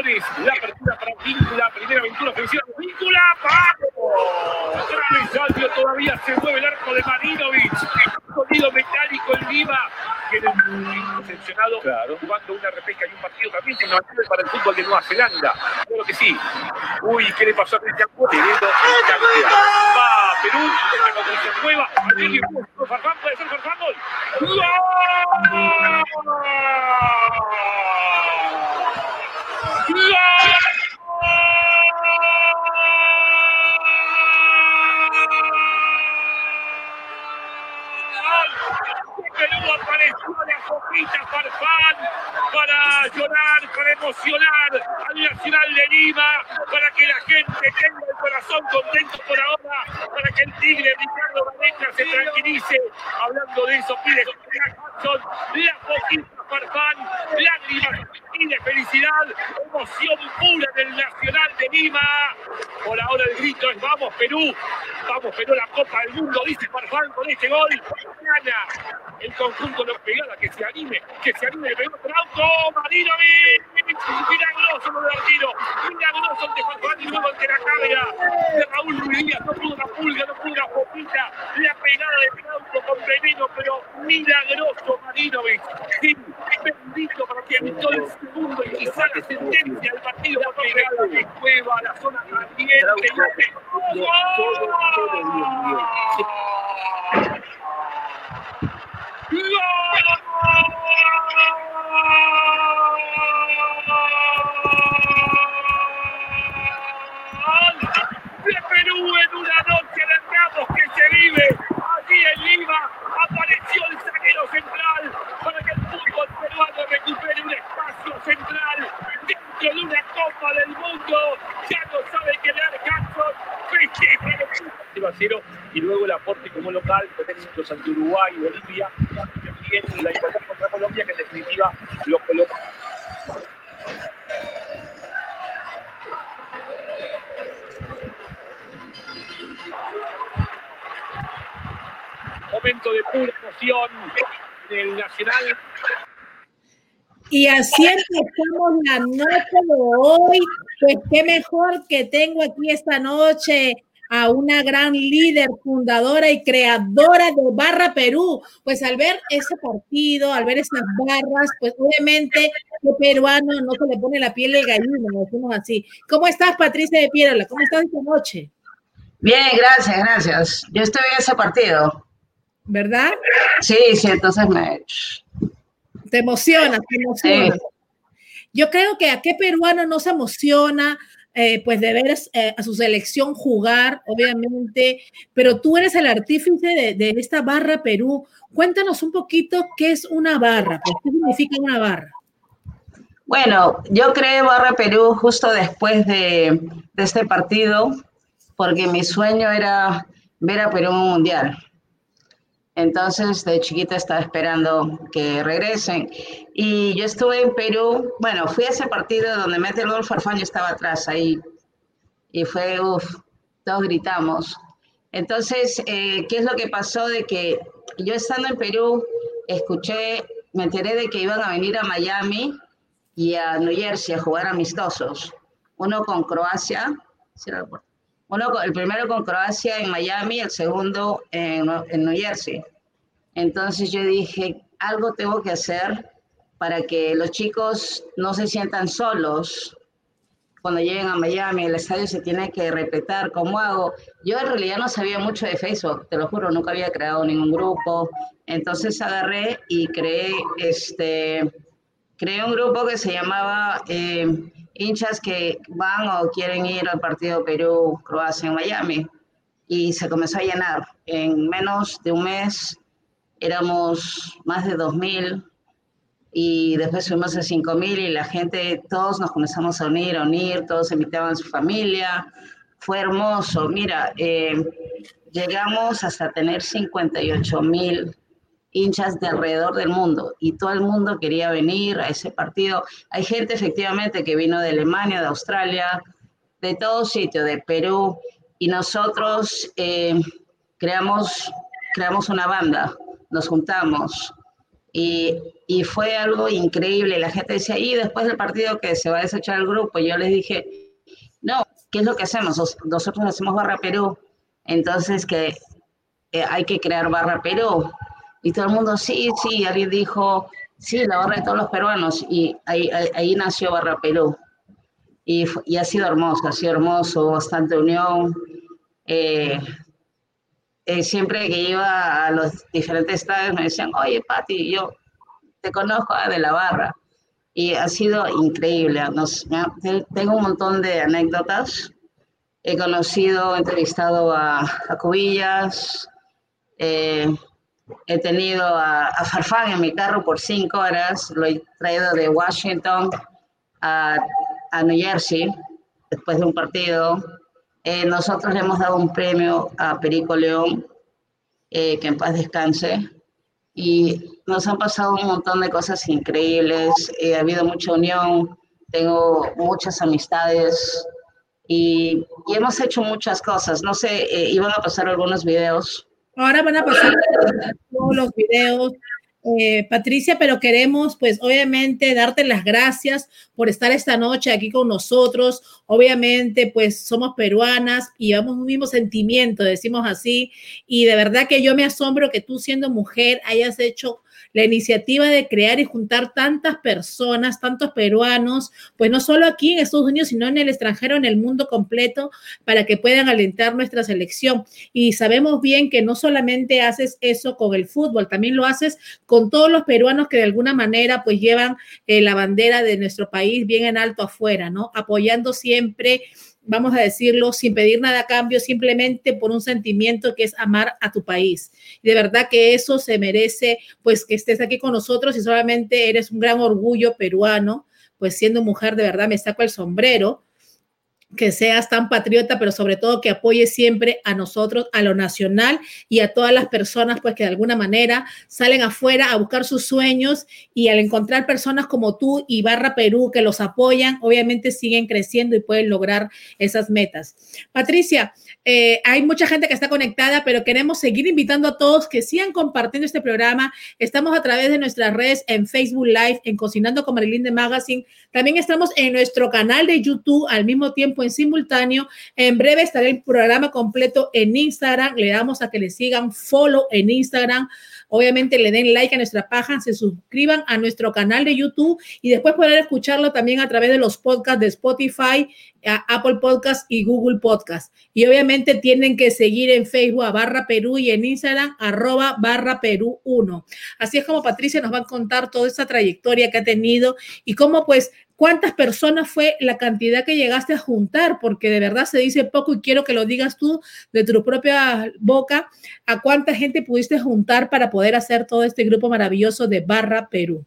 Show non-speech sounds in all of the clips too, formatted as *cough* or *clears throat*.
La apertura para Víncula, primera aventura ofensiva de Víncula, ¡vamos! Travesaño todavía se mueve el arco de Marinovich, sonido metálico en Lima, muy decepcionado claro. jugando una repesca y un partido también fundamental para el fútbol de Nueva Zelanda. Claro que sí. Uy, ¿qué le pasó a Cristian Cueva? Va Perú, esta con Cristian Cueva, allí Farfán, puede ser Farfán, gol. ¡Gol! Perú apareció la copita Farfán para llorar, para emocionar al Nacional de Lima, para que la gente tenga el corazón contento por ahora, para que el Tigre Ricardo Gareca se tranquilice. Hablando de eso, pide Jackson, la copita Farfán, lágrimas y de felicidad, emoción pura del Nacional de Lima. Por ahora el grito es vamos Perú, vamos Perú la Copa del Mundo, dice Farfán con este gol. Mañana el conjunto de pegada, que se anime, que se anime, pegó otro auto, Marinovic, milagroso lo de Artiro, milagroso ante Farfán y luego ante la cámara de Raúl Ruiz Díaz, no pudo la pulga, no pudo la poquita, la pegada de Auto con veneno, pero milagroso Marinovic, sí, bendito para que en todo el segundo y quizá la sentencia del partido por pegada de Cueva a la zona caliente. ¡Gol! de Perú en una noche de Ramos que se vive allí en Lima. Apareció el zaguero central para que el fútbol peruano recupere un espacio central dentro de una Copa del Mundo. Ya no sabe qué dar Jackson. Festeja el y luego el aporte como local con éxitos ante Uruguay y Bolivia. También la igualdad contra Colombia que en definitiva lo coloca momento de pura emoción del Nacional. Y así empezamos la noche de hoy. Pues qué mejor que tengo aquí esta noche a una gran líder, fundadora y creadora de Barra Perú. Pues al ver ese partido, al ver esas barras, pues obviamente el peruano no se le pone la piel de gallina, decimos así. ¿Cómo estás, Patricia de Pierola? ¿Cómo estás esta noche? Bien, gracias, gracias. Yo estoy en ese partido. ¿Verdad? Sí, sí, entonces me... Te emociona, te emociona. Yo creo que a qué peruano no se emociona, eh, pues de ver eh, a su selección jugar, obviamente, pero tú eres el artífice de, esta barra Perú. Cuéntanos un poquito qué es una barra, pues, qué significa una barra. Bueno, yo creé Barra Perú justo después de, de este partido, porque mi sueño era ver a Perú en un mundial. Entonces, de chiquita estaba esperando que regresen. Y yo estuve en Perú, bueno, fui a ese partido donde mete el gol Farfán, yo estaba atrás ahí. Y fue, uff, todos gritamos. Entonces, eh, ¿qué es lo que pasó? De que yo estando en Perú, escuché, me enteré de que iban a venir a Miami y a New Jersey a jugar amistosos. Uno con Croacia, uno, el primero con Croacia en Miami, el segundo en, en New Jersey. Entonces yo dije, algo tengo que hacer para que los chicos no se sientan solos cuando lleguen a Miami, el estadio se tiene que respetar. ¿Cómo hago? Yo en realidad no sabía mucho de Facebook, te lo juro, nunca había creado ningún grupo. Entonces agarré y creé, este, creé un grupo que se llamaba eh, hinchas que van o quieren ir al partido Perú-Croacia en Miami. Y se comenzó a llenar. En menos de un mes éramos más de 2.000 y después fuimos a 5.000 y la gente, todos nos comenzamos a unir, a unir, todos invitaban a su familia. Fue hermoso. Mira, eh, llegamos hasta tener 58.000 hinchas de alrededor del mundo y todo el mundo quería venir a ese partido. Hay gente efectivamente que vino de Alemania, de Australia, de todo sitio, de Perú, y nosotros eh, creamos, creamos una banda, nos juntamos y, y, fue algo increíble. La gente decía, y después del partido que se va a desechar el grupo, yo les dije, no, ¿qué es lo que hacemos? Nosotros hacemos Barra Perú, entonces que eh, hay que crear Barra Perú. Y todo el mundo, sí, sí, alguien dijo, sí, la barra de todos los peruanos, y ahí, ahí, nació Barra Perú. Y, y, ha sido hermoso, ha sido hermoso, bastante unión. Eh, eh, siempre que iba a los diferentes estados me decían, oye, Pati, yo te conozco ah, de la barra. Y ha sido increíble. Nos, tengo un montón de anécdotas. He conocido, entrevistado a, a Cubillas, eh, he tenido a, a, Farfán en mi carro por cinco horas, lo he traído de Washington a, a New Jersey después de un partido. Eh, nosotros le hemos dado un premio a Perico León, eh, que en paz descanse, y nos han pasado un montón de cosas increíbles, eh, ha habido mucha unión, tengo muchas amistades y, y hemos hecho muchas cosas. No sé, eh, iban a pasar algunos videos. Ahora van a pasar todos los videos eh, Patricia, pero queremos pues obviamente darte las gracias por estar esta noche aquí con nosotros. Obviamente pues somos peruanas y llevamos un mismo sentimiento, decimos así, y de verdad que yo me asombro que tú siendo mujer hayas hecho la iniciativa de crear y juntar tantas personas, tantos peruanos, pues no solo aquí en Estados Unidos, sino en el extranjero, en el mundo completo, para que puedan alentar nuestra selección. Y sabemos bien que no solamente haces eso con el fútbol, también lo haces con todos los peruanos que de alguna manera pues llevan eh, la bandera de nuestro país bien en alto afuera, ¿no? Apoyando siempre vamos a decirlo, sin pedir nada a cambio, simplemente por un sentimiento que es amar a tu país. De verdad que eso se merece, pues que estés aquí con nosotros y solamente eres un gran orgullo peruano, pues siendo mujer, de verdad me saco el sombrero que seas tan patriota, pero sobre todo que apoyes siempre a nosotros, a lo nacional y a todas las personas, pues que de alguna manera salen afuera a buscar sus sueños y al encontrar personas como tú y Barra Perú que los apoyan, obviamente siguen creciendo y pueden lograr esas metas. Patricia, eh, hay mucha gente que está conectada, pero queremos seguir invitando a todos que sigan compartiendo este programa. Estamos a través de nuestras redes en Facebook Live, en Cocinando con Marilyn de Magazine. También estamos en nuestro canal de YouTube al mismo tiempo en simultáneo. En breve estará el programa completo en Instagram. Le damos a que le sigan follow en Instagram. Obviamente le den like a nuestra página, se suscriban a nuestro canal de YouTube y después podrán escucharlo también a través de los podcasts de Spotify, Apple Podcast y Google Podcast. Y obviamente tienen que seguir en Facebook a Barra Perú y en Instagram arroba Barra Perú 1. Así es como Patricia nos va a contar toda esta trayectoria que ha tenido y cómo pues ¿Cuántas personas fue la cantidad que llegaste a juntar? Porque de verdad se dice poco y quiero que lo digas tú de tu propia boca. ¿A cuánta gente pudiste juntar para poder hacer todo este grupo maravilloso de Barra Perú?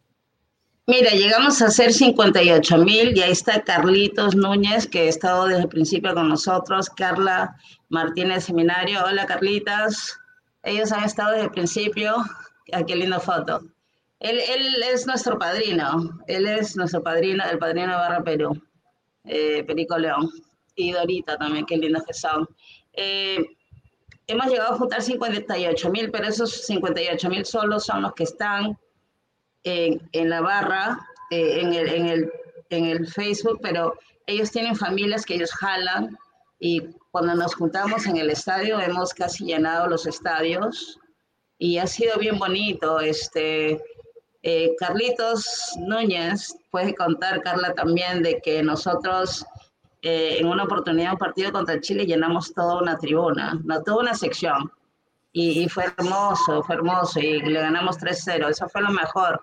Mira, llegamos a ser 58 mil y ahí está Carlitos Núñez, que ha estado desde el principio con nosotros, Carla Martínez Seminario. Hola, Carlitas. Ellos han estado desde el principio. Aquí qué linda foto. Él, es nuestro padrino, él es nuestro padrino, el padrino de Barra Perú, eh, Perico León, y Dorita también, qué lindos que son. Eh, hemos llegado a juntar 58 mil, pero esos 58 mil solos son los que están en, la barra, eh, en, el, en, el, en el Facebook, pero ellos tienen familias que ellos jalan y cuando nos juntamos en el estadio hemos casi llenado los estadios y ha sido bien bonito. Este, eh, Carlitos Núñez puede contar, Carla, también de que nosotros eh, en una oportunidad, un partido contra Chile, llenamos toda una tribuna, no, toda una sección. Y, fue hermoso, fue hermoso, y le ganamos 3-0, eso fue lo mejor.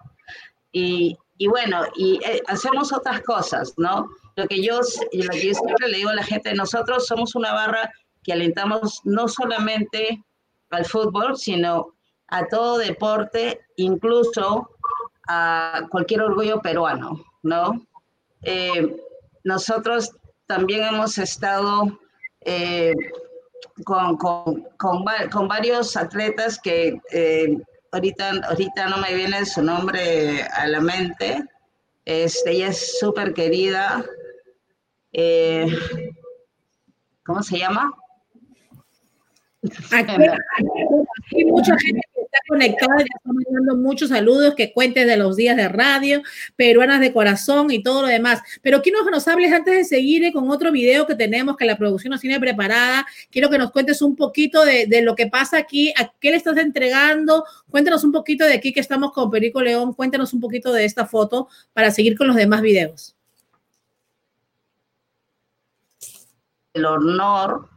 Y, bueno, y eh, hacemos otras cosas, ¿no? Lo que, yo, lo que yo siempre le digo a la gente, nosotros somos una barra que alentamos no solamente al fútbol, sino a todo deporte, incluso cualquier orgullo peruano, ¿no? Eh, nosotros también hemos estado eh, con, con, varios atletas que eh, ahorita, ahorita no me viene su nombre a la mente. Este, ella es súper querida. ¿Cómo se llama? Aquí, mucha gente está conectada, ya están mandando muchos saludos, que cuentes de los días de radio, peruanas de corazón y todo lo demás. Pero quiero que nos hables antes de seguir eh, con otro video que tenemos, que la producción nos tiene preparada. Quiero que nos cuentes un poquito de, de lo que pasa aquí, a qué le estás entregando. Cuéntanos un poquito de aquí que estamos con Perico León, cuéntanos un poquito de esta foto para seguir con los demás videos. El honor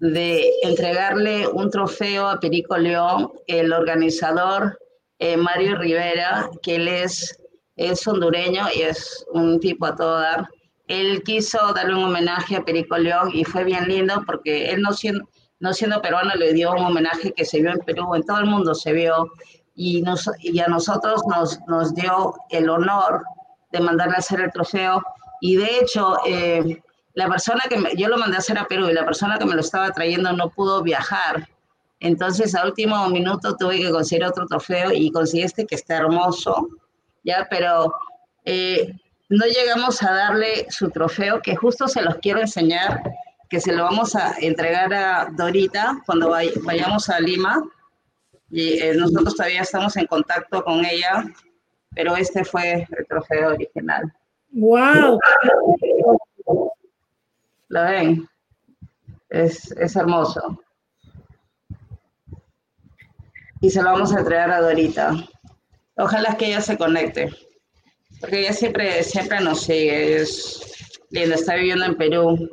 de entregarle un trofeo a Perico León, el organizador eh, Mario Rivera, que él es, es hondureño y es un tipo a todo dar. Él quiso darle un homenaje a Perico León y fue bien lindo porque él no siendo, no siendo peruano le dio un homenaje que se vio en Perú, en todo el mundo se vio y, a nosotros nos, nos dio el honor de mandarle a hacer el trofeo y de hecho eh, la persona que yo lo mandé a hacer a Perú y la persona que me lo estaba trayendo no pudo viajar. Entonces, a último minuto tuve que conseguir otro trofeo y conseguí este que está hermoso, ¿ya? Pero eh, no llegamos a darle su trofeo, que justo se los quiero enseñar, que se lo vamos a entregar a Dorita cuando vayamos a Lima. Y eh, nosotros todavía estamos en contacto con ella, pero este fue el trofeo original. ¡Wow! ¿La ven? Es, es hermoso. Y se lo vamos a entregar a Dorita. Ojalá que ella se conecte. Porque ella siempre, siempre nos sigue. Es linda, está viviendo en Perú.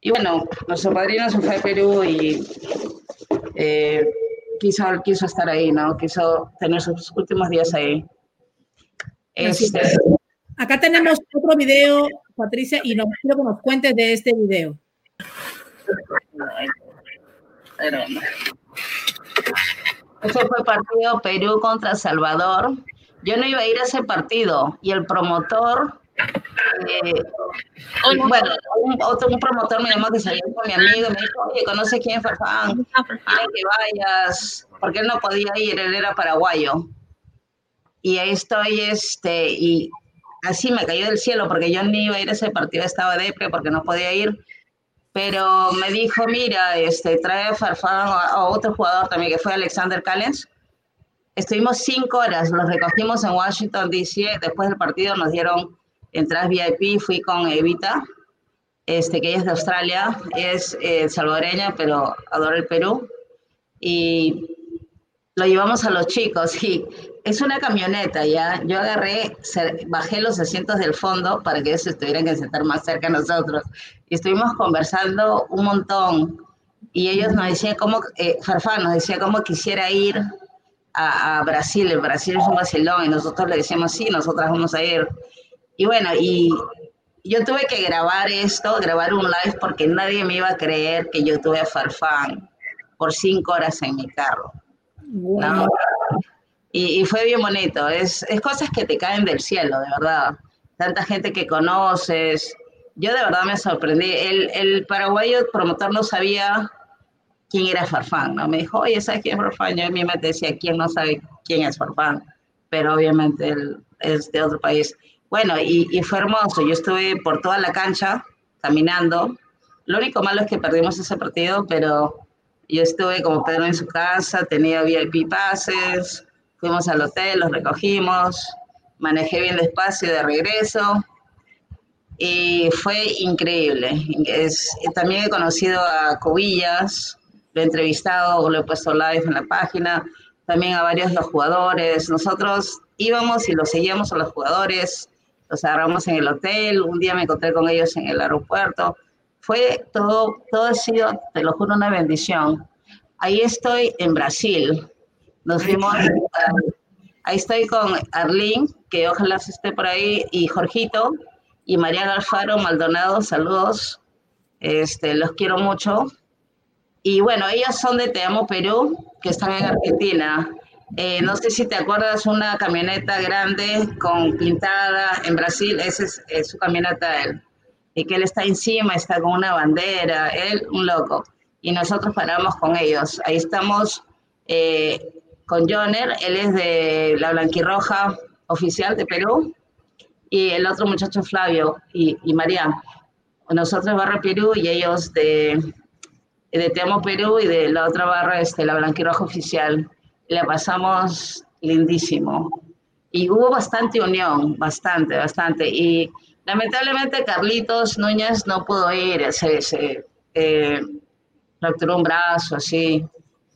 Y bueno, nuestro padrino se fue a Perú y eh, quiso, quiso estar ahí, ¿no? Quiso tener sus últimos días ahí. Este, Acá tenemos otro video Patricia, y nos quiero que nos cuentes de este video. Ese fue el partido Perú contra Salvador. Yo no iba a ir a ese partido y el promotor, eh, bueno, un, otro un promotor me llamó que salió con mi amigo y me dijo, oye, ¿conoce quién es Farfán? Quiere que vayas, porque él no podía ir, él era paraguayo. Y ahí estoy, este, y así me cayó del cielo porque yo ni iba a ir a ese partido, estaba depre porque no podía ir. Pero me dijo, mira, este, trae a Farfán a, otro jugador también, que fue Alexander Callens. Estuvimos cinco horas, los recogimos en Washington, D.C. Después del partido nos dieron entradas VIP, fui con Evita, este, que ella es de Australia, es eh, salvadoreña, pero adora el Perú. Y lo llevamos a los chicos y es una camioneta, ¿ya? Yo agarré, bajé los asientos del fondo para que ellos estuvieran que sentar más cerca a nosotros. Y estuvimos conversando un montón. Y ellos nos decían cómo, eh, Farfán nos decía cómo quisiera ir a, a, Brasil. El Brasil es un vacilón y nosotros le decíamos, sí, nosotras vamos a ir. Y bueno, y yo tuve que grabar esto, grabar un live porque nadie me iba a creer que yo tuve a Farfán por cinco horas en mi carro. ¿no? Y, fue bien bonito. Es, es cosas que te caen del cielo, de verdad. Tanta gente que conoces. Yo de verdad me sorprendí. El, el paraguayo promotor no sabía quién era Farfán, ¿no? Me dijo, oye, ¿sabes quién es Farfán? Yo a mí me decía, ¿quién no sabe quién es Farfán? Pero obviamente él es de otro país. Bueno, y, y, fue hermoso. Yo estuve por toda la cancha caminando. Lo único malo es que perdimos ese partido, pero yo estuve como Pedro en su casa, tenía VIP pases, Fuimos al hotel, los recogimos, manejé bien despacio de regreso y fue increíble. Es, también he conocido a Cobillas, lo he entrevistado, lo he puesto live en la página, también a varios de los jugadores. Nosotros íbamos y los seguíamos a los jugadores, los agarramos en el hotel, un día me encontré con ellos en el aeropuerto. Fue todo, todo ha sido, te lo juro, una bendición. Ahí estoy en Brasil, nos fuimos, ahí estoy con Arlene, que ojalá esté por ahí, y Jorgito, y Mariana Alfaro Maldonado, saludos, este, los quiero mucho. Y bueno, ellos son de Te Amo Perú, que están en Argentina. Eh, no sé si te acuerdas, una camioneta grande con pintada en Brasil, esa es, su camioneta él. Y que él está encima, está con una bandera, él un loco. Y nosotros paramos con ellos. Ahí estamos eh, con Joner, él es de la Blanquirroja oficial de Perú, y el otro muchacho Flavio y, María. Nosotros Barra Perú y ellos de de Te Perú y de la otra barra, este, la Blanquirroja Oficial. La pasamos lindísimo. Y hubo bastante unión, bastante, bastante. Y lamentablemente Carlitos Núñez no pudo ir, se, se eh, fracturó un brazo, así.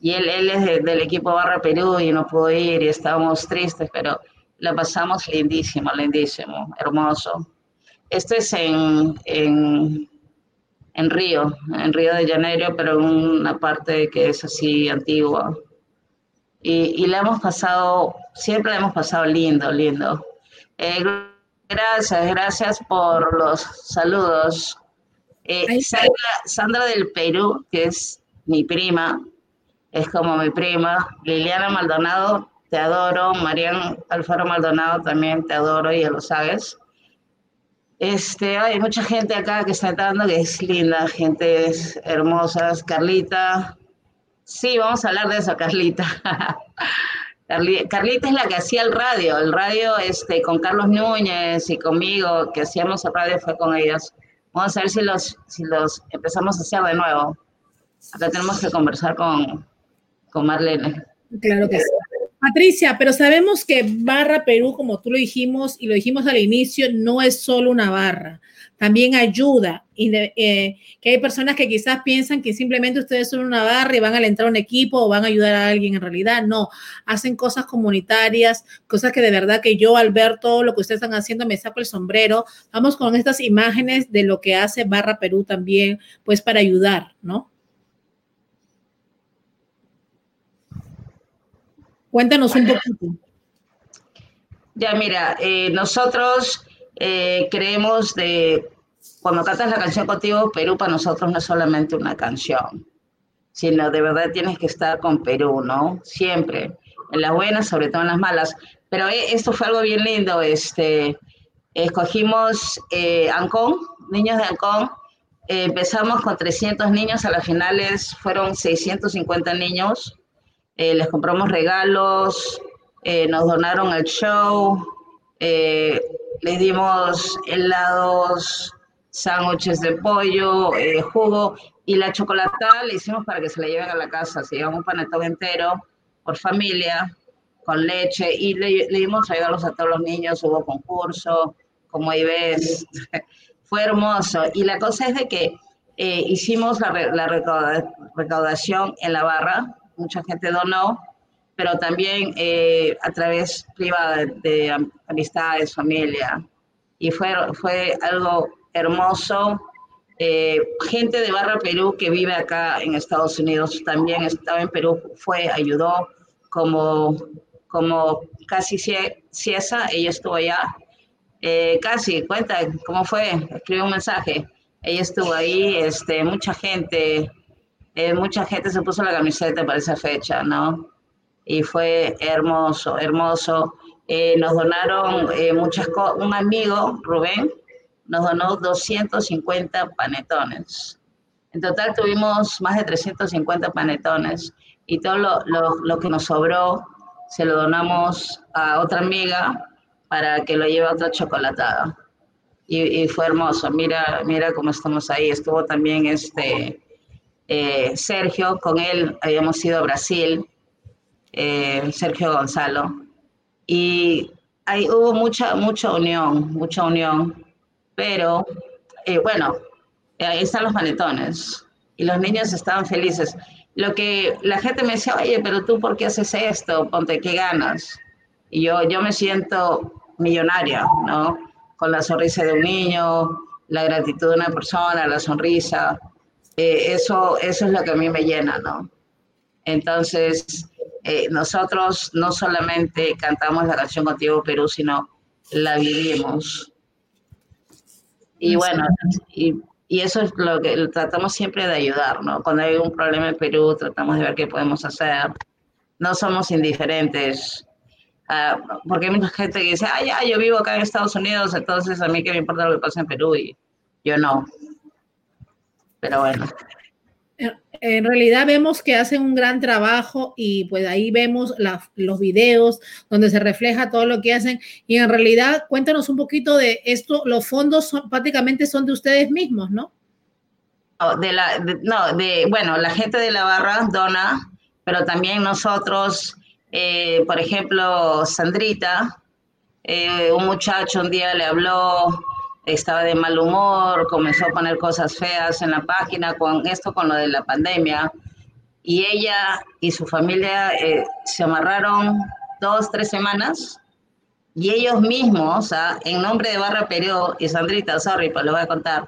Y él, él es del equipo Barra Perú y no pudo ir y estábamos tristes, pero la pasamos lindísimo, lindísimo, hermoso. Esto es en, en, en Río, en Río de Janeiro, pero en una parte que es así antigua. Y, y la hemos pasado, siempre la hemos pasado lindo, lindo. Eh, gracias, gracias por los saludos. Eh, Sandra, Sandra, del Perú, que es mi prima, es como mi prima. Liliana Maldonado, te adoro. Marian Alfaro Maldonado, también te adoro, ya lo sabes. Este, hay mucha gente acá que está entrando que es linda, gente es hermosa. Carlita, sí, vamos a hablar de eso, Carlita. *laughs* Carlita es la que hacía el radio, el radio este, con Carlos Núñez y conmigo, que hacíamos el radio fue con ellos. Vamos a ver si los, si los empezamos a hacer de nuevo. Acá tenemos que conversar con, con Marlene. Claro que sí. Patricia, pero sabemos que Barra Perú, como tú lo dijimos y lo dijimos al inicio, no es solo una barra, también ayuda. Y eh, que hay personas que quizás piensan que simplemente ustedes son una barra y van a entrar a un equipo o van a ayudar a alguien. En realidad, no. Hacen cosas comunitarias, cosas que de verdad que yo al ver todo lo que ustedes están haciendo me saco el sombrero. Vamos con estas imágenes de lo que hace Barra Perú también, pues para ayudar, ¿no? Cuéntanos un poquito. Ya, mira, eh, nosotros eh, creemos de, cuando cantas la canción contigo, Perú para nosotros no es solamente una canción, sino de verdad tienes que estar con Perú, ¿no? Siempre, en las buenas, sobre todo en las malas. Pero eh, esto fue algo bien lindo, este, escogimos Ancón, niños de Ancón, empezamos con 300 niños, a las finales fueron 650 niños, eh, les compramos regalos, eh, nos donaron el show, eh, les dimos helados, sándwiches de pollo, jugo y la chocolatada le hicimos para que se la lleven a la casa. Se llevan un panetón entero por familia, con leche y le, dimos regalos a todos los niños, hubo concurso, como ahí ves, *laughs* fue hermoso. Y la cosa es de que hicimos la, la recaudación en la barra, mucha gente donó, pero también eh, a través privada de, amistades, familia. Y fue, fue algo hermoso. Eh, gente de Barra Perú que vive acá en Estados Unidos también estaba en Perú, fue, ayudó como, como casi Ciesa, ella estuvo allá. Eh, casi, cuenta cómo fue, escribe un mensaje. Ella estuvo ahí, este, mucha gente, eh, mucha gente se puso la camiseta para esa fecha, ¿no? Y fue hermoso, hermoso. Eh, nos donaron eh, muchas cosas. Un amigo, Rubén, nos donó 250 panetones. En total tuvimos más de 350 panetones y todo lo, lo, que nos sobró se lo donamos a otra amiga para que lo lleve a otra chocolatada. Y, y, fue hermoso. Mira, mira cómo estamos ahí. Estuvo también este eh, Sergio, con él habíamos ido a Brasil, eh, Sergio Gonzalo, y ahí hubo mucha, mucha unión, mucha unión, pero eh, bueno, ahí están los panetones y los niños estaban felices. Lo que la gente me decía, oye, pero tú, ¿por qué haces esto? Ponte, ¿qué ganas? Y yo, yo me siento millonaria, ¿no? Con la sonrisa de un niño, la gratitud de una persona, la sonrisa. Eh, eso, eso es lo que a mí me llena, ¿no? Entonces, eh, nosotros no solamente cantamos la canción Contigo Perú, sino la vivimos. Y bueno, y, y, eso es lo que tratamos siempre de ayudar, ¿no? Cuando hay un problema en Perú, tratamos de ver qué podemos hacer. No somos indiferentes, uh, porque hay mucha gente que dice, ah, ya, yo vivo acá en Estados Unidos, entonces a mí qué me importa lo que pasa en Perú, y yo no pero bueno. En realidad vemos que hacen un gran trabajo y pues ahí vemos los videos donde se refleja todo lo que hacen y en realidad cuéntanos un poquito de esto, los fondos prácticamente son de ustedes mismos, ¿no? de la, no, de, bueno, la gente de la barra dona, pero también nosotros, eh, por ejemplo, Sandrita, eh, un muchacho un día le habló, estaba de mal humor, comenzó a poner cosas feas en la página con esto, con lo de la pandemia, y ella y su familia eh, se amarraron dos, tres semanas, y ellos mismos, en nombre de Barra Periodo y Sandrita, sorry, pues lo voy a contar,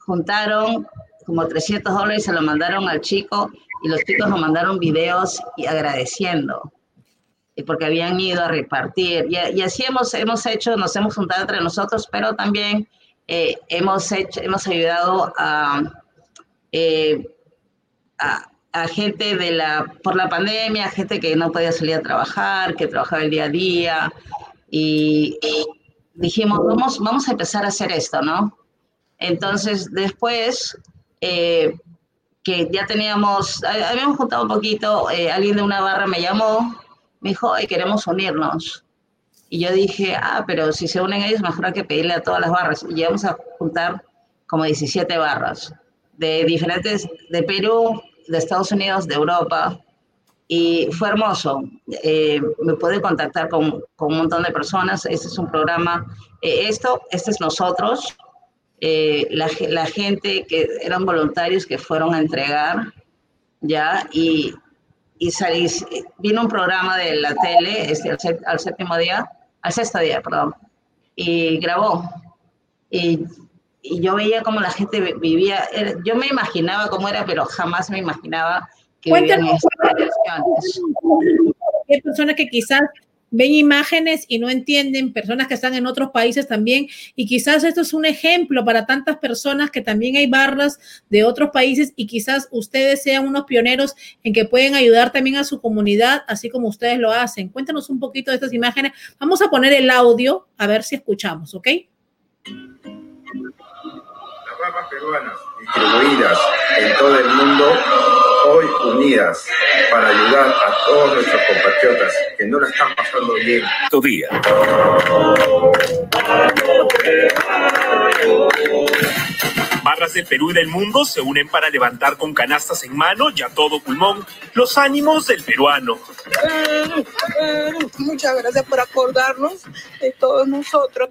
juntaron como 300 dólares y se lo mandaron al chico y los chicos nos mandaron videos y agradeciendo porque habían ido a repartir. Y, así hemos, hemos hecho, nos hemos juntado entre nosotros, pero también eh, hemos, hecho, hemos ayudado eh, a, a, gente de la, por la pandemia, gente que no podía salir a trabajar, que trabajaba el día a día. Y, dijimos, vamos, vamos a empezar a hacer esto, ¿no? Entonces, después, eh, que ya teníamos, habíamos juntado un poquito, alguien de una barra me llamó me dijo, ay, queremos unirnos. Y yo dije, ah, pero si se unen ellos, mejor hay que pedirle a todas las barras. Y llegamos a juntar como 17 barras de diferentes, de Perú, de Estados Unidos, de Europa. Y fue hermoso. Eh, me pude contactar con, con, un montón de personas. Este es un programa. Eh, esto, este es nosotros. Eh, la, la, gente que eran voluntarios que fueron a entregar, ¿ya? Y y salí, vino un programa de la tele este, al, séptimo día, al sexto día, perdón, y grabó. Y, y, yo veía cómo la gente vivía, yo me imaginaba cómo era, pero jamás me imaginaba que vivían estas Hay personas que quizás ven imágenes y no entienden, personas que están en otros países también, y quizás esto es un ejemplo para tantas personas que también hay barras de otros países y quizás ustedes sean unos pioneros en que pueden ayudar también a su comunidad, así como ustedes lo hacen. Cuéntanos un poquito de estas imágenes. Vamos a poner el audio a ver si escuchamos, ¿ok? Las barras peruanas distribuidas en todo el mundo hoy unidas para ayudar a todos nuestros compatriotas que no la están pasando bien. Tu día. Barras del Perú y del mundo se unen para levantar con canastas en mano y a todo pulmón los ánimos del peruano. Muchas gracias por acordarnos de todos nosotros.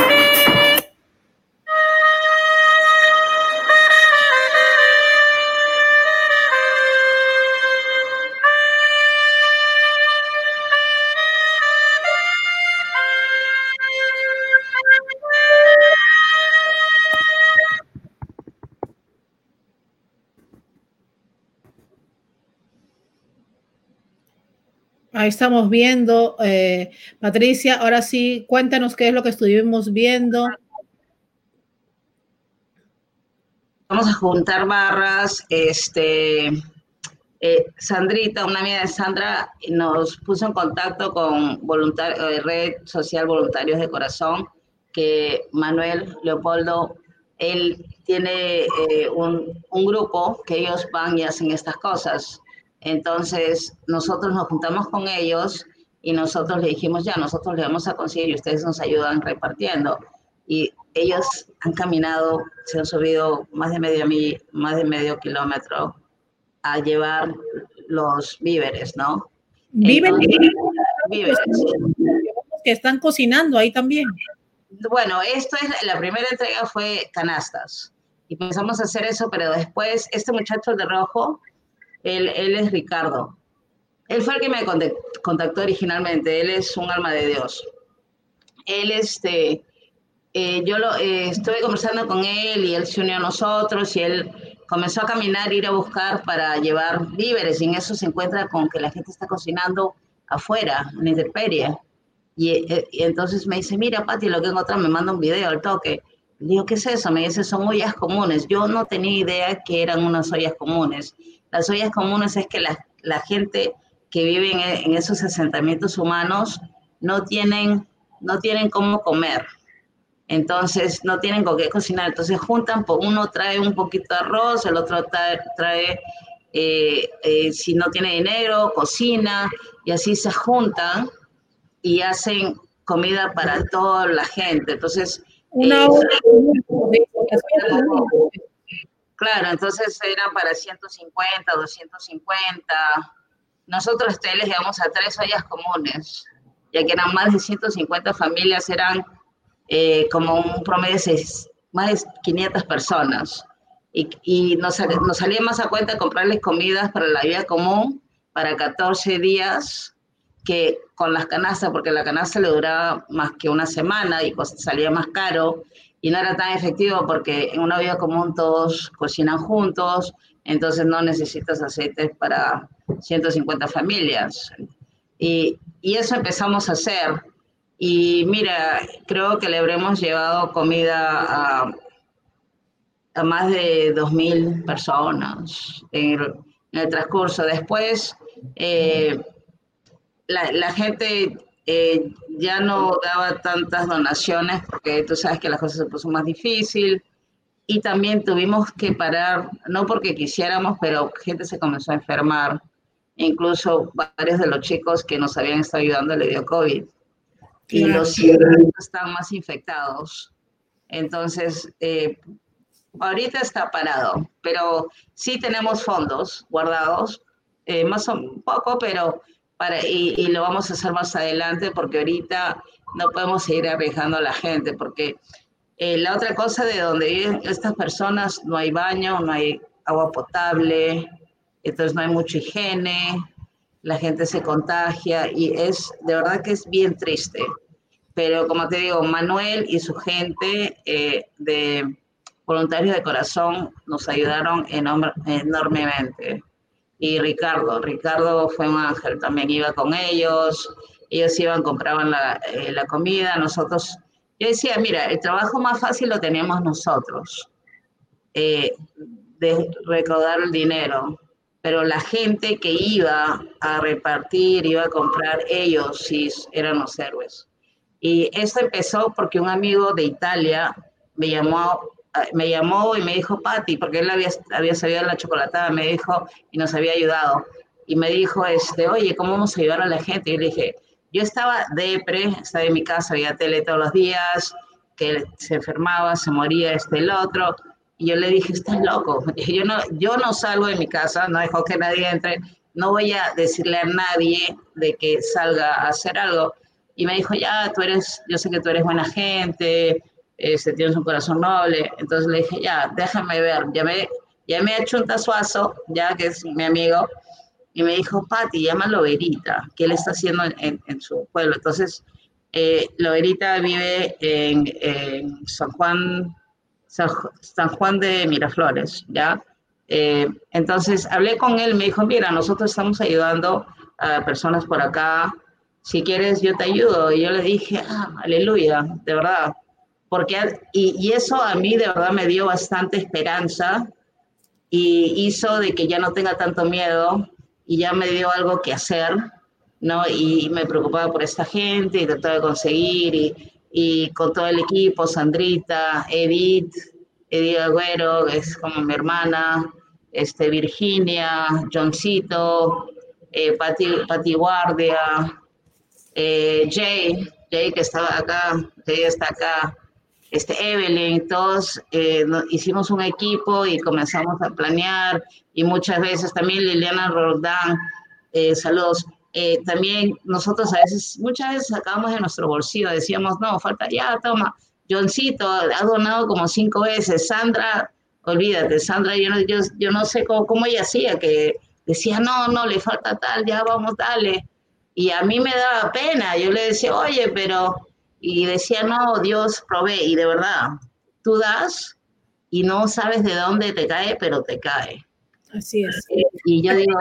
Ahí estamos viendo, eh, Patricia, ahora sí, cuéntanos qué es lo que estuvimos viendo. Vamos a juntar barras, este, eh, Sandrita, una amiga de Sandra, nos puso en contacto con voluntario, eh, Red Social Voluntarios de Corazón, que Manuel Leopoldo, él tiene un, un grupo que ellos van y hacen estas cosas entonces, nosotros nos juntamos con ellos y nosotros le dijimos, ya, nosotros le vamos a conseguir y ustedes nos ayudan repartiendo. Y ellos han caminado, se han subido más de medio, más de medio kilómetro a llevar los víveres, ¿no? Víveres. víveres. Que están cocinando ahí también. Bueno, esto es, la primera entrega fue canastas. Y pensamos hacer eso, pero después este muchacho de rojo, él, es Ricardo. Él fue el que me contactó originalmente. Él es un alma de Dios. Él, este, eh, yo lo, eh, estuve conversando con él y él se unió a nosotros y él comenzó a caminar, ir a buscar para llevar víveres y en eso se encuentra con que la gente está cocinando afuera, en intemperie. Y, eh, entonces me dice, mira, Pati, lo que encontrado, me manda un video al toque. Le digo, ¿qué es eso? Me dice, son ollas comunes. Yo no tenía idea que eran unas ollas comunes. Las ollas comunes es que la, la gente que vive en, esos asentamientos humanos no tienen, no tienen cómo comer. Entonces no tienen con qué cocinar. Entonces juntan, uno trae un poquito de arroz, el otro trae, eh, eh, si no tiene dinero, cocina, y así se juntan y hacen comida para toda la gente. Entonces, una Claro, entonces eran para 150, 250. Nosotros este, les a tres ollas comunes, ya que eran más de 150 familias, eran eh, como un promedio de más de 500 personas. Y, y nos, nos, salía más a cuenta comprarles comidas para la vida común para 14 días que con las canastas, porque la canasta le duraba más que una semana y salía más caro y no era tan efectivo porque en una vida común todos cocinan juntos, entonces no necesitas aceites para 150 familias. Y, y eso empezamos a hacer. Y mira, creo que le habremos llevado comida a, a más de 2.000 personas en el, transcurso. Después, eh, la, la, gente eh, ya no daba tantas donaciones porque tú sabes que las cosas se puso más difícil y también tuvimos que parar, no porque quisiéramos, pero gente se comenzó a enfermar. Incluso varios de los chicos que nos habían estado ayudando le dio COVID y los están más infectados. Entonces, eh, ahorita está parado, pero sí tenemos fondos guardados, eh, más o poco, pero y, lo vamos a hacer más adelante porque ahorita no podemos seguir arriesgando a la gente, porque eh, la otra cosa de donde viven estas personas, no hay baño, no hay agua potable, entonces no hay mucha higiene, la gente se contagia y es de verdad que es bien triste. Pero como te digo, Manuel y su gente eh, de voluntarios de corazón nos ayudaron enormemente y Ricardo. Ricardo fue un ángel, también iba con ellos, ellos iban, compraban la, eh, la comida, nosotros, yo decía, mira, el trabajo más fácil lo teníamos nosotros, eh, de recaudar el dinero, pero la gente que iba a repartir, iba a comprar, ellos sí eran los héroes. Y esto empezó porque un amigo de Italia me llamó me llamó y me dijo, Patti, porque él había, sabido la chocolatada, me dijo, y nos había ayudado. Y me dijo, este, oye, ¿cómo vamos a ayudar a la gente? Y le dije, yo estaba depre, estaba en mi casa, había tele todos los días, que se enfermaba, se moría este, el otro. Y yo le dije, estás loco. *laughs* Yo no, yo no salgo de mi casa, no dejo que nadie entre, no voy a decirle a nadie de que salga a hacer algo. Y me dijo, ya, tú eres, yo sé que tú eres buena gente, este, tienes un corazón noble. Entonces le dije, ya, déjame ver. Llamé, llamé a Chunta Suazo, ya que es mi amigo, y me dijo, Pati, llama a Loberita, que él está haciendo en, en, su pueblo. Entonces, eh, Loberita vive en, San Juan, San, Juan de Miraflores, ¿ya? Eh, entonces hablé con él, me dijo, mira, nosotros estamos ayudando a personas por acá, si quieres yo te ayudo. Y yo le dije, ah, aleluya, de verdad, porque, y, eso a mí de verdad me dio bastante esperanza y hizo de que ya no tenga tanto miedo y ya me dio algo que hacer, ¿no? Y me preocupaba por esta gente y trataba de conseguir y, y con todo el equipo, Sandrita, Edith, Edith Agüero, es como mi hermana, este, Virginia, Johncito, eh, Patti, Guardia, eh, Jay, Jay que estaba acá, Jay está acá, este, Evelyn, todos eh, hicimos un equipo y comenzamos a planear y muchas veces también Liliana Roldán, eh, saludos, eh, también nosotros a veces, muchas veces sacábamos de nuestro bolsillo, decíamos, no, falta ya, toma, Johncito ha donado como cinco veces, Sandra, olvídate, Sandra, yo no, yo, yo no sé cómo, cómo ella hacía, que decía, no, no, le falta tal, ya vamos, dale. Y a mí me daba pena, yo le decía, oye, pero y decía, no, Dios provee, y de verdad, tú das y no sabes de dónde te cae, pero te cae. Así es. Y yo digo,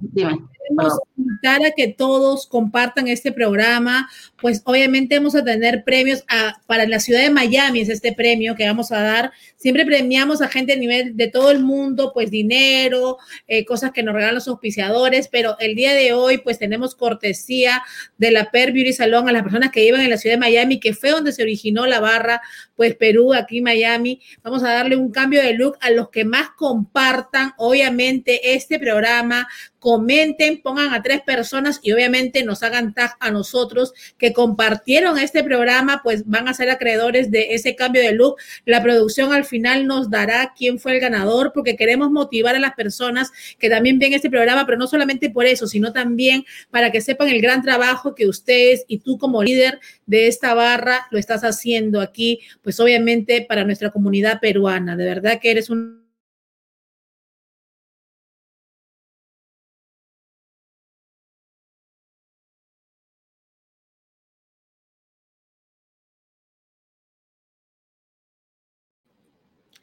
dime. Tenemos un invitar a que todos compartan este programa, pues obviamente vamos a tener premios para la ciudad de Miami, es este premio que vamos a dar. Siempre premiamos a gente a nivel de todo el mundo, pues dinero, eh, cosas que nos regalan los auspiciadores, pero el día de hoy pues tenemos cortesía de la Per Beauty Salon a las personas que viven en la ciudad de Miami, que fue donde se originó la barra, pues Perú, aquí Miami. Vamos a darle un cambio de look a los que más compartan, obviamente, este programa, comenten, pongan a tres personas y obviamente nos hagan tag a nosotros que compartieron este programa, pues van a ser acreedores de ese cambio de look. La producción al final nos dará quién fue el ganador porque queremos motivar a las personas que también ven este programa, pero no solamente por eso, sino también para que sepan el gran trabajo que ustedes y tú como líder de esta barra lo estás haciendo aquí, pues obviamente para nuestra comunidad peruana. De verdad que eres un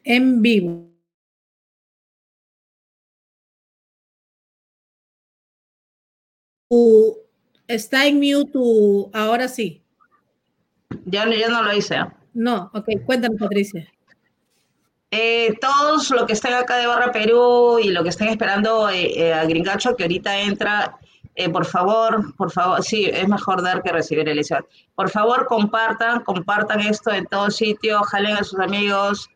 en vivo. está en mute, ahora sí. Ya, ya no lo hice. No, ok, cuéntanos, Patricia. Eh, todos los que estén acá de Barra Perú y lo que estén esperando eh, eh, a Gringacho, que ahorita entra, por favor, por favor, sí, es mejor dar que recibir, Elizabeth. Por favor, compartan, compartan esto en todo sitio, jalen a sus amigos,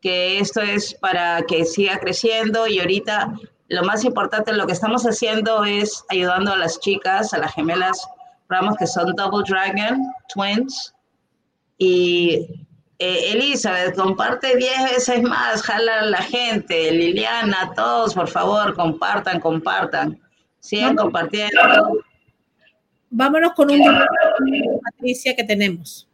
que esto es para que siga creciendo y ahorita lo más importante, lo que estamos haciendo es ayudando a las chicas, a las gemelas, vamos, que son Double Dragon, Twins. Y eh, Elizabeth, comparte 10 veces más, jala a la gente, Liliana, todos, por favor, compartan, compartan. Sigan compartiendo. Vámonos con un Patricia que tenemos.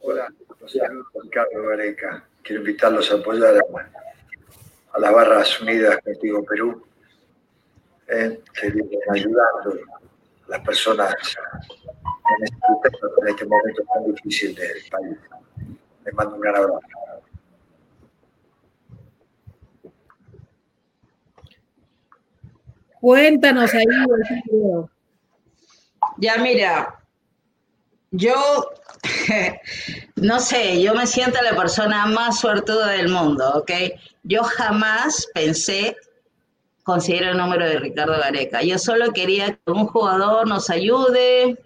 Hola, soy Carlos Gareca. Quiero invitarlos a apoyar a, las Barras Unidas Contigo Perú, eh, que vienen ayudando a las personas en este momento tan difícil del país. Les mando un gran abrazo. Cuéntanos ahí. Ya mira, yo *laughs* no sé, yo me siento la persona más suertuda del mundo, ¿ok? Yo jamás pensé conseguir el número de Ricardo Gareca. Yo solo quería que un jugador nos ayude,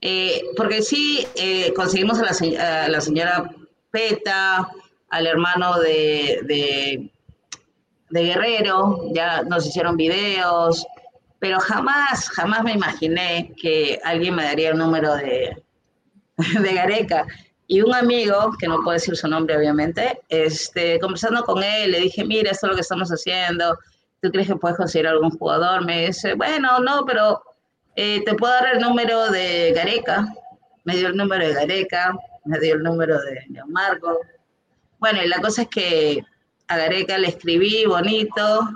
eh, porque sí, eh, conseguimos a la, señora Peta, al hermano de, de, de, Guerrero, ya nos hicieron videos, pero jamás, jamás me imaginé que alguien me daría el número de, *laughs* de Gareca. Y un amigo, que no puedo decir su nombre obviamente, este, conversando con él, le dije, mira, esto es lo que estamos haciendo, ¿tú crees que puedes conseguir algún jugador? Me dice, bueno, no, pero eh, te puedo dar el número de Gareca. Me dio el número de Gareca, me dio el número de Marco. Bueno, y la cosa es que a Gareca le escribí bonito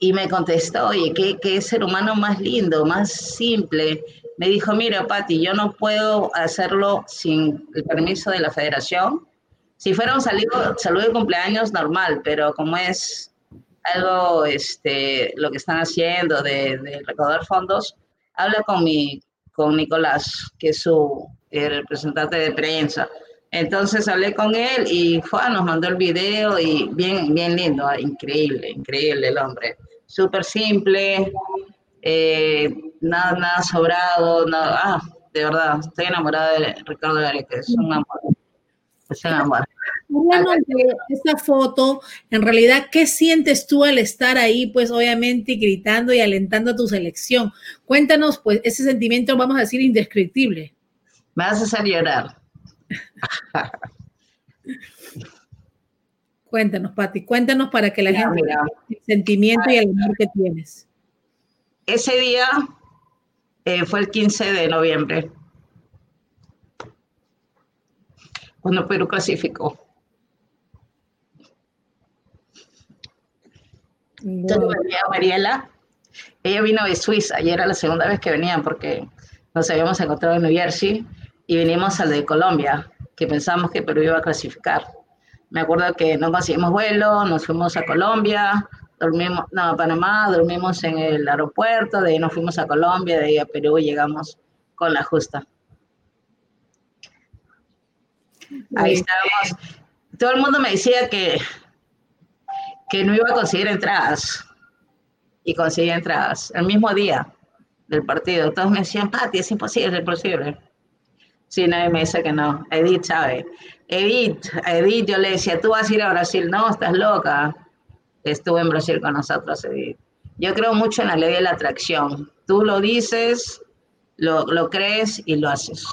y me contestó, oye, qué, qué ser humano más lindo, más simple me dijo, mira, Pati, yo no puedo hacerlo sin el permiso de la federación. Si fuera un saludo, saludo de cumpleaños, normal, pero como es algo, este, lo que están haciendo de, de fondos, habla con, mi, con Nicolás, que es su representante de prensa. Entonces hablé con él y fue, nos mandó el video y bien, bien lindo, ah, increíble, increíble el hombre. Súper simple, eh, nada, nada sobrado, nada, ah, de verdad, estoy enamorada de Ricardo Gareca, es un amor, es un amor. de esta foto, en realidad, ¿qué sientes tú al estar ahí, pues obviamente gritando y alentando a tu selección? Cuéntanos, pues, ese sentimiento, vamos a decir, indescriptible. Me vas a hacer llorar. cuéntanos, Pati, cuéntanos para que la gente el sentimiento y el amor que tienes. Ese día eh, fue el 15 de noviembre, cuando Perú clasificó. A Mariela, ella vino de Suiza y era la segunda vez que venía porque nos habíamos encontrado en New Jersey y vinimos al de Colombia, que pensamos que Perú iba a clasificar. Me acuerdo que no conseguimos vuelo, nos fuimos a Colombia, dormimos, no, Panamá, dormimos en el aeropuerto, de ahí nos fuimos a Colombia, de ahí a Perú y llegamos con la justa. Ahí estábamos. Todo el mundo me decía que, que no iba a conseguir entradas. Y conseguí entradas el mismo día del partido. Todos me decían, Pati, es imposible, es imposible. Sí, nadie me dice que no. Edith sabe. Edith, Edith, yo le decía, tú vas a ir a Brasil. No, estás loca. Estuve en Brasil con nosotros, Edith. Yo creo mucho en la ley de la atracción. Tú lo dices, lo, lo crees y lo haces.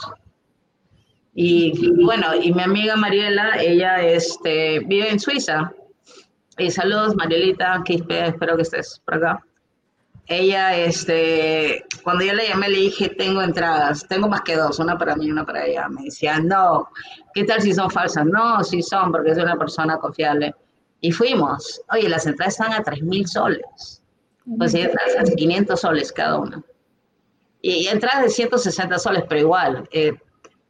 Y, bueno, y mi amiga Mariela, ella este, vive en Suiza. Y saludos, Marielita, que espero que estés por acá. Ella, este, cuando yo le llamé, le dije, tengo entradas, tengo más que dos, una para mí y una para ella. Me decía, no, ¿qué tal si son falsas? No, sí son, porque es una persona confiable. Y fuimos. Oye, las entradas están a 3 mil soles. Pues sí, entradas a 500 soles cada una. Y, entradas de 160 soles, pero igual, eh,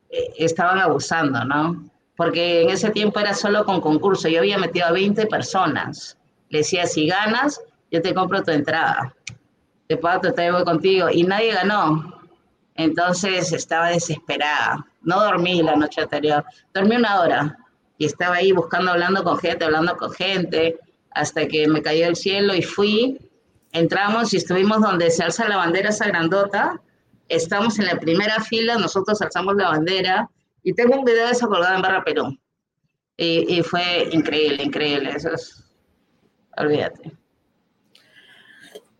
eh, estaban abusando, ¿no? Porque en ese tiempo era solo con concurso. Yo había metido a 20 personas. Le decía, si ganas, yo te compro tu entrada. Te pago te traigo contigo. Y nadie ganó. Entonces estaba desesperada. No dormí la noche anterior. Dormí una hora. Y estaba ahí buscando, hablando con gente, hablando con gente, hasta que me cayó el cielo y fui. Entramos y estuvimos donde se alza la bandera esa grandota estamos en la primera fila, nosotros alzamos la bandera y tengo un video de eso colgado en Barra Perú. Y, fue increíble, increíble, eso es, olvídate.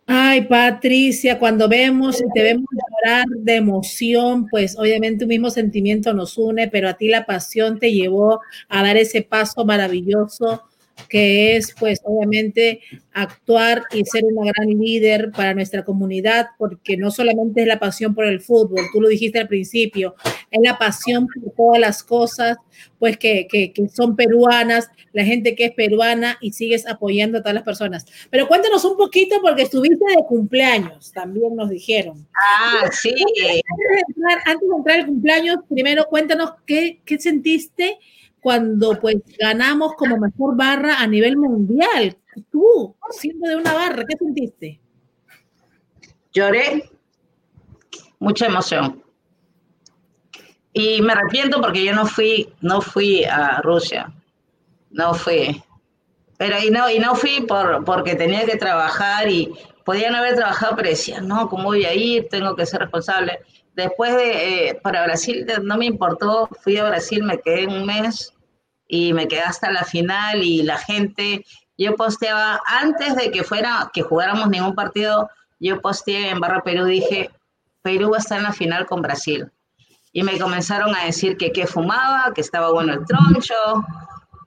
Ay, Patricia, cuando vemos y te vemos llorar de emoción, pues obviamente un mismo sentimiento nos une, pero a ti la pasión te llevó a dar ese paso maravilloso que es pues obviamente actuar y ser una gran líder para nuestra comunidad, porque no solamente es la pasión por el fútbol, tú lo dijiste al principio, es la pasión por todas las cosas, pues que, que, que son peruanas, la gente que es peruana y sigues apoyando a todas las personas. Pero cuéntanos un poquito, porque estuviste de cumpleaños, también nos dijeron. Ah, sí. Antes de entrar, antes de entrar al cumpleaños, primero cuéntanos qué, qué sentiste cuando pues ganamos como mejor barra a nivel mundial. Tú, siendo de una barra, ¿qué sentiste? Lloré, mucha emoción. Y me arrepiento porque yo no fui, no fui a Rusia, no fui. Pero y no, y no fui por, porque tenía que trabajar y podían haber trabajado, pero decía, no, ¿cómo voy a ir? Tengo que ser responsable. Después de, eh, para Brasil no me importó, fui a Brasil, me quedé un mes y me quedé hasta la final y la gente, yo posteaba antes de que fuera, que jugáramos ningún partido, yo posteé en Barra Perú, dije, Perú está en la final con Brasil. Y me comenzaron a decir que qué fumaba, que estaba bueno el troncho.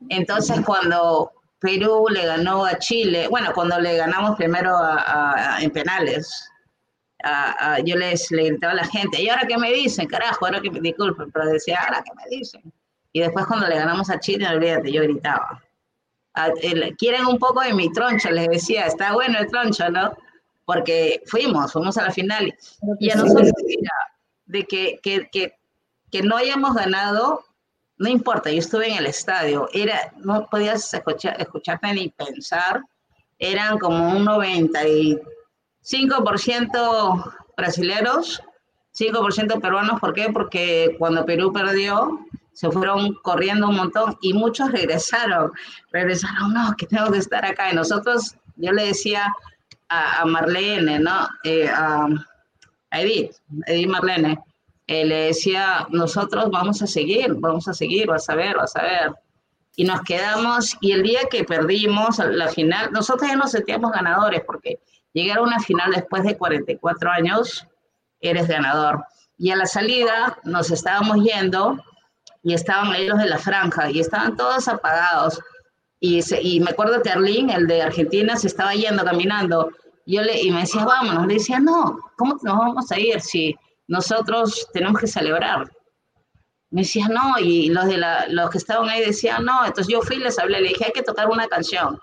Entonces cuando Perú le ganó a Chile, bueno, cuando le ganamos primero en penales, yo les le gritaba a la gente, ¿y ahora qué me dicen? Carajo, ahora que me disculpen, pero decía, ¿ahora qué me dicen? Y después cuando le ganamos a Chile, olvídate, yo gritaba. quieren un poco de mi troncho, les decía, está bueno el troncho, ¿no? Porque fuimos, fuimos a la final. Y a nosotros, mira, de que, que, que, que no hayamos ganado, no importa, yo estuve en el estadio, era, no podías escuchar, escucharte ni pensar, eran como un 95% brasileros, 5% peruanos, ¿por qué? Porque cuando Perú perdió, se fueron corriendo un montón y muchos regresaron, regresaron, no, que tengo que estar acá. Y nosotros, yo le decía a, Marlene, ¿no? Eh, a, Edith, Edith Marlene, eh, le decía, nosotros vamos a seguir, vamos a seguir, vas a ver, vas a ver. Y nos quedamos, y el día que perdimos la final, nosotros ya nos sentíamos ganadores, porque llegar a una final después de 44 años, eres ganador. Y a la salida nos estábamos yendo y estaban ahí los de la franja y estaban todos apagados. Y, y me acuerdo que Arlín, el de Argentina, se estaba yendo caminando. Yo le, y me decía, vámonos. Le decía, no, ¿cómo nos vamos a ir si nosotros tenemos que celebrar? Me decía, no, y los, de la, los que estaban ahí decían, no. Entonces yo fui y les hablé, le dije, hay que tocar una canción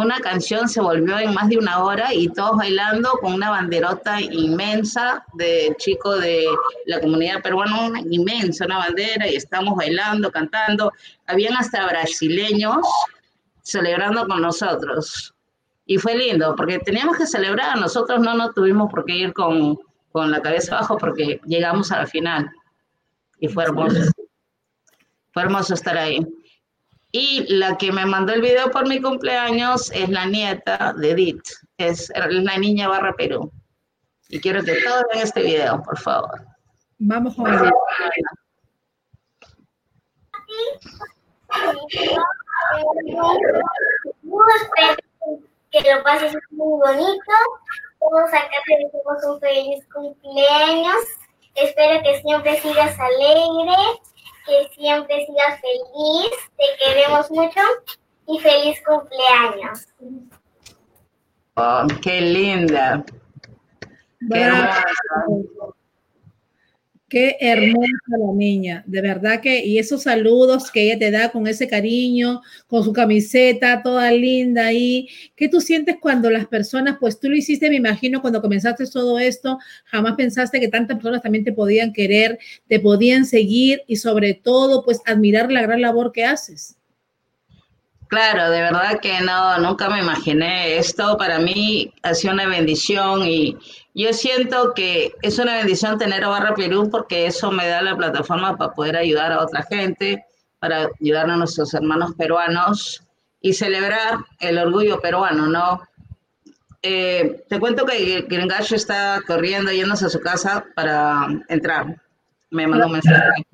una canción se volvió en más de una hora y todos bailando con una banderota inmensa del chico de la comunidad peruana, una inmensa, una bandera, y estamos bailando, cantando. Habían hasta brasileños celebrando con nosotros. y fue lindo, porque teníamos que celebrar, nosotros no nos tuvimos por qué ir con, con la cabeza abajo porque llegamos a la final y fue hermoso. Fue hermoso estar ahí. Y la que me mandó el video por mi cumpleaños es la nieta de Edith, es la niña Barra Perú. Y quiero que todos vean este video, por favor. Vamos a ver. Que lo pases muy bonito. Todos acá te decimos un feliz cumpleaños. Espero que siempre sigas alegre, que siempre sigas feliz. Te queremos mucho y feliz cumpleaños. Oh, qué linda. Qué hermosa. Qué hermosa la niña, de verdad que, y esos saludos que ella te da con ese cariño, con su camiseta toda linda ahí, ¿qué tú sientes cuando las personas, pues tú lo hiciste, me imagino, cuando comenzaste todo esto, jamás pensaste que tantas personas también te podían querer, te podían seguir y sobre todo, pues admirar la gran labor que haces? Claro, de verdad que no, nunca me imaginé esto. Para mí ha sido una bendición y yo siento que es una bendición tener a Barra Perú porque eso me da la plataforma para poder ayudar a otra gente, para ayudar a nuestros hermanos peruanos y celebrar el orgullo peruano, ¿no? Eh, te cuento que Gringacho está corriendo, yéndose a su casa para entrar. Me mandó un mensaje.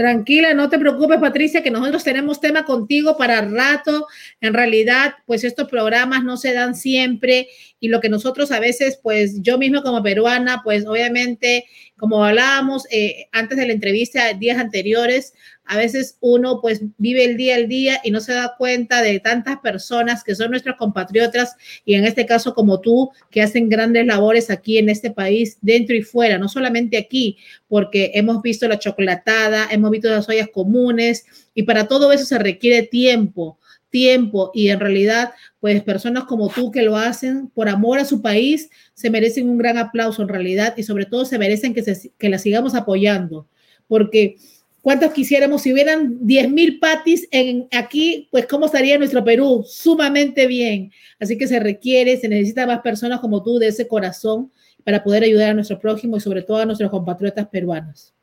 Tranquila, no te preocupes, Patricia, que nosotros tenemos tema contigo para rato. En realidad, pues estos programas no se dan siempre y lo que nosotros a veces, pues yo misma como peruana, pues obviamente, como hablábamos eh, antes de la entrevista, días anteriores, a veces uno pues vive el día al día y no se da cuenta de tantas personas que son nuestras compatriotas y en este caso como tú, que hacen grandes labores aquí en este país, dentro y fuera, no solamente aquí, porque hemos visto la chocolatada, hemos visto las ollas comunes y para todo eso se requiere tiempo tiempo y en realidad, pues personas como tú que lo hacen por amor a su país, se merecen un gran aplauso en realidad y sobre todo se merecen que, se, que la sigamos apoyando, porque ¿Cuántos quisiéramos si hubieran 10 mil patis en aquí? Pues cómo estaría nuestro Perú, sumamente bien. Así que se requiere, se necesita más personas como tú de ese corazón para poder ayudar a nuestro prójimo y sobre todo a nuestros compatriotas peruanos.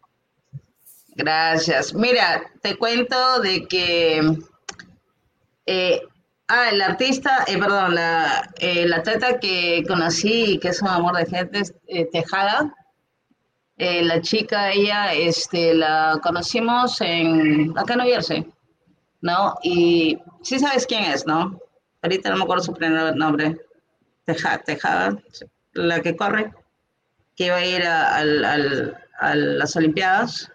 Gracias. Mira, te cuento de que eh, ah, el artista, eh, perdón, la, eh, la que conocí, que es un amor de gente, eh, Tejada, eh, la chica, ella, este, la conocimos en, acá en New Jersey, ¿no? Y sí sabes quién es, ¿no? Ahorita no me acuerdo su primer nombre. Tejada, Tejada, la que corre, que iba a ir a, a las Olimpiadas.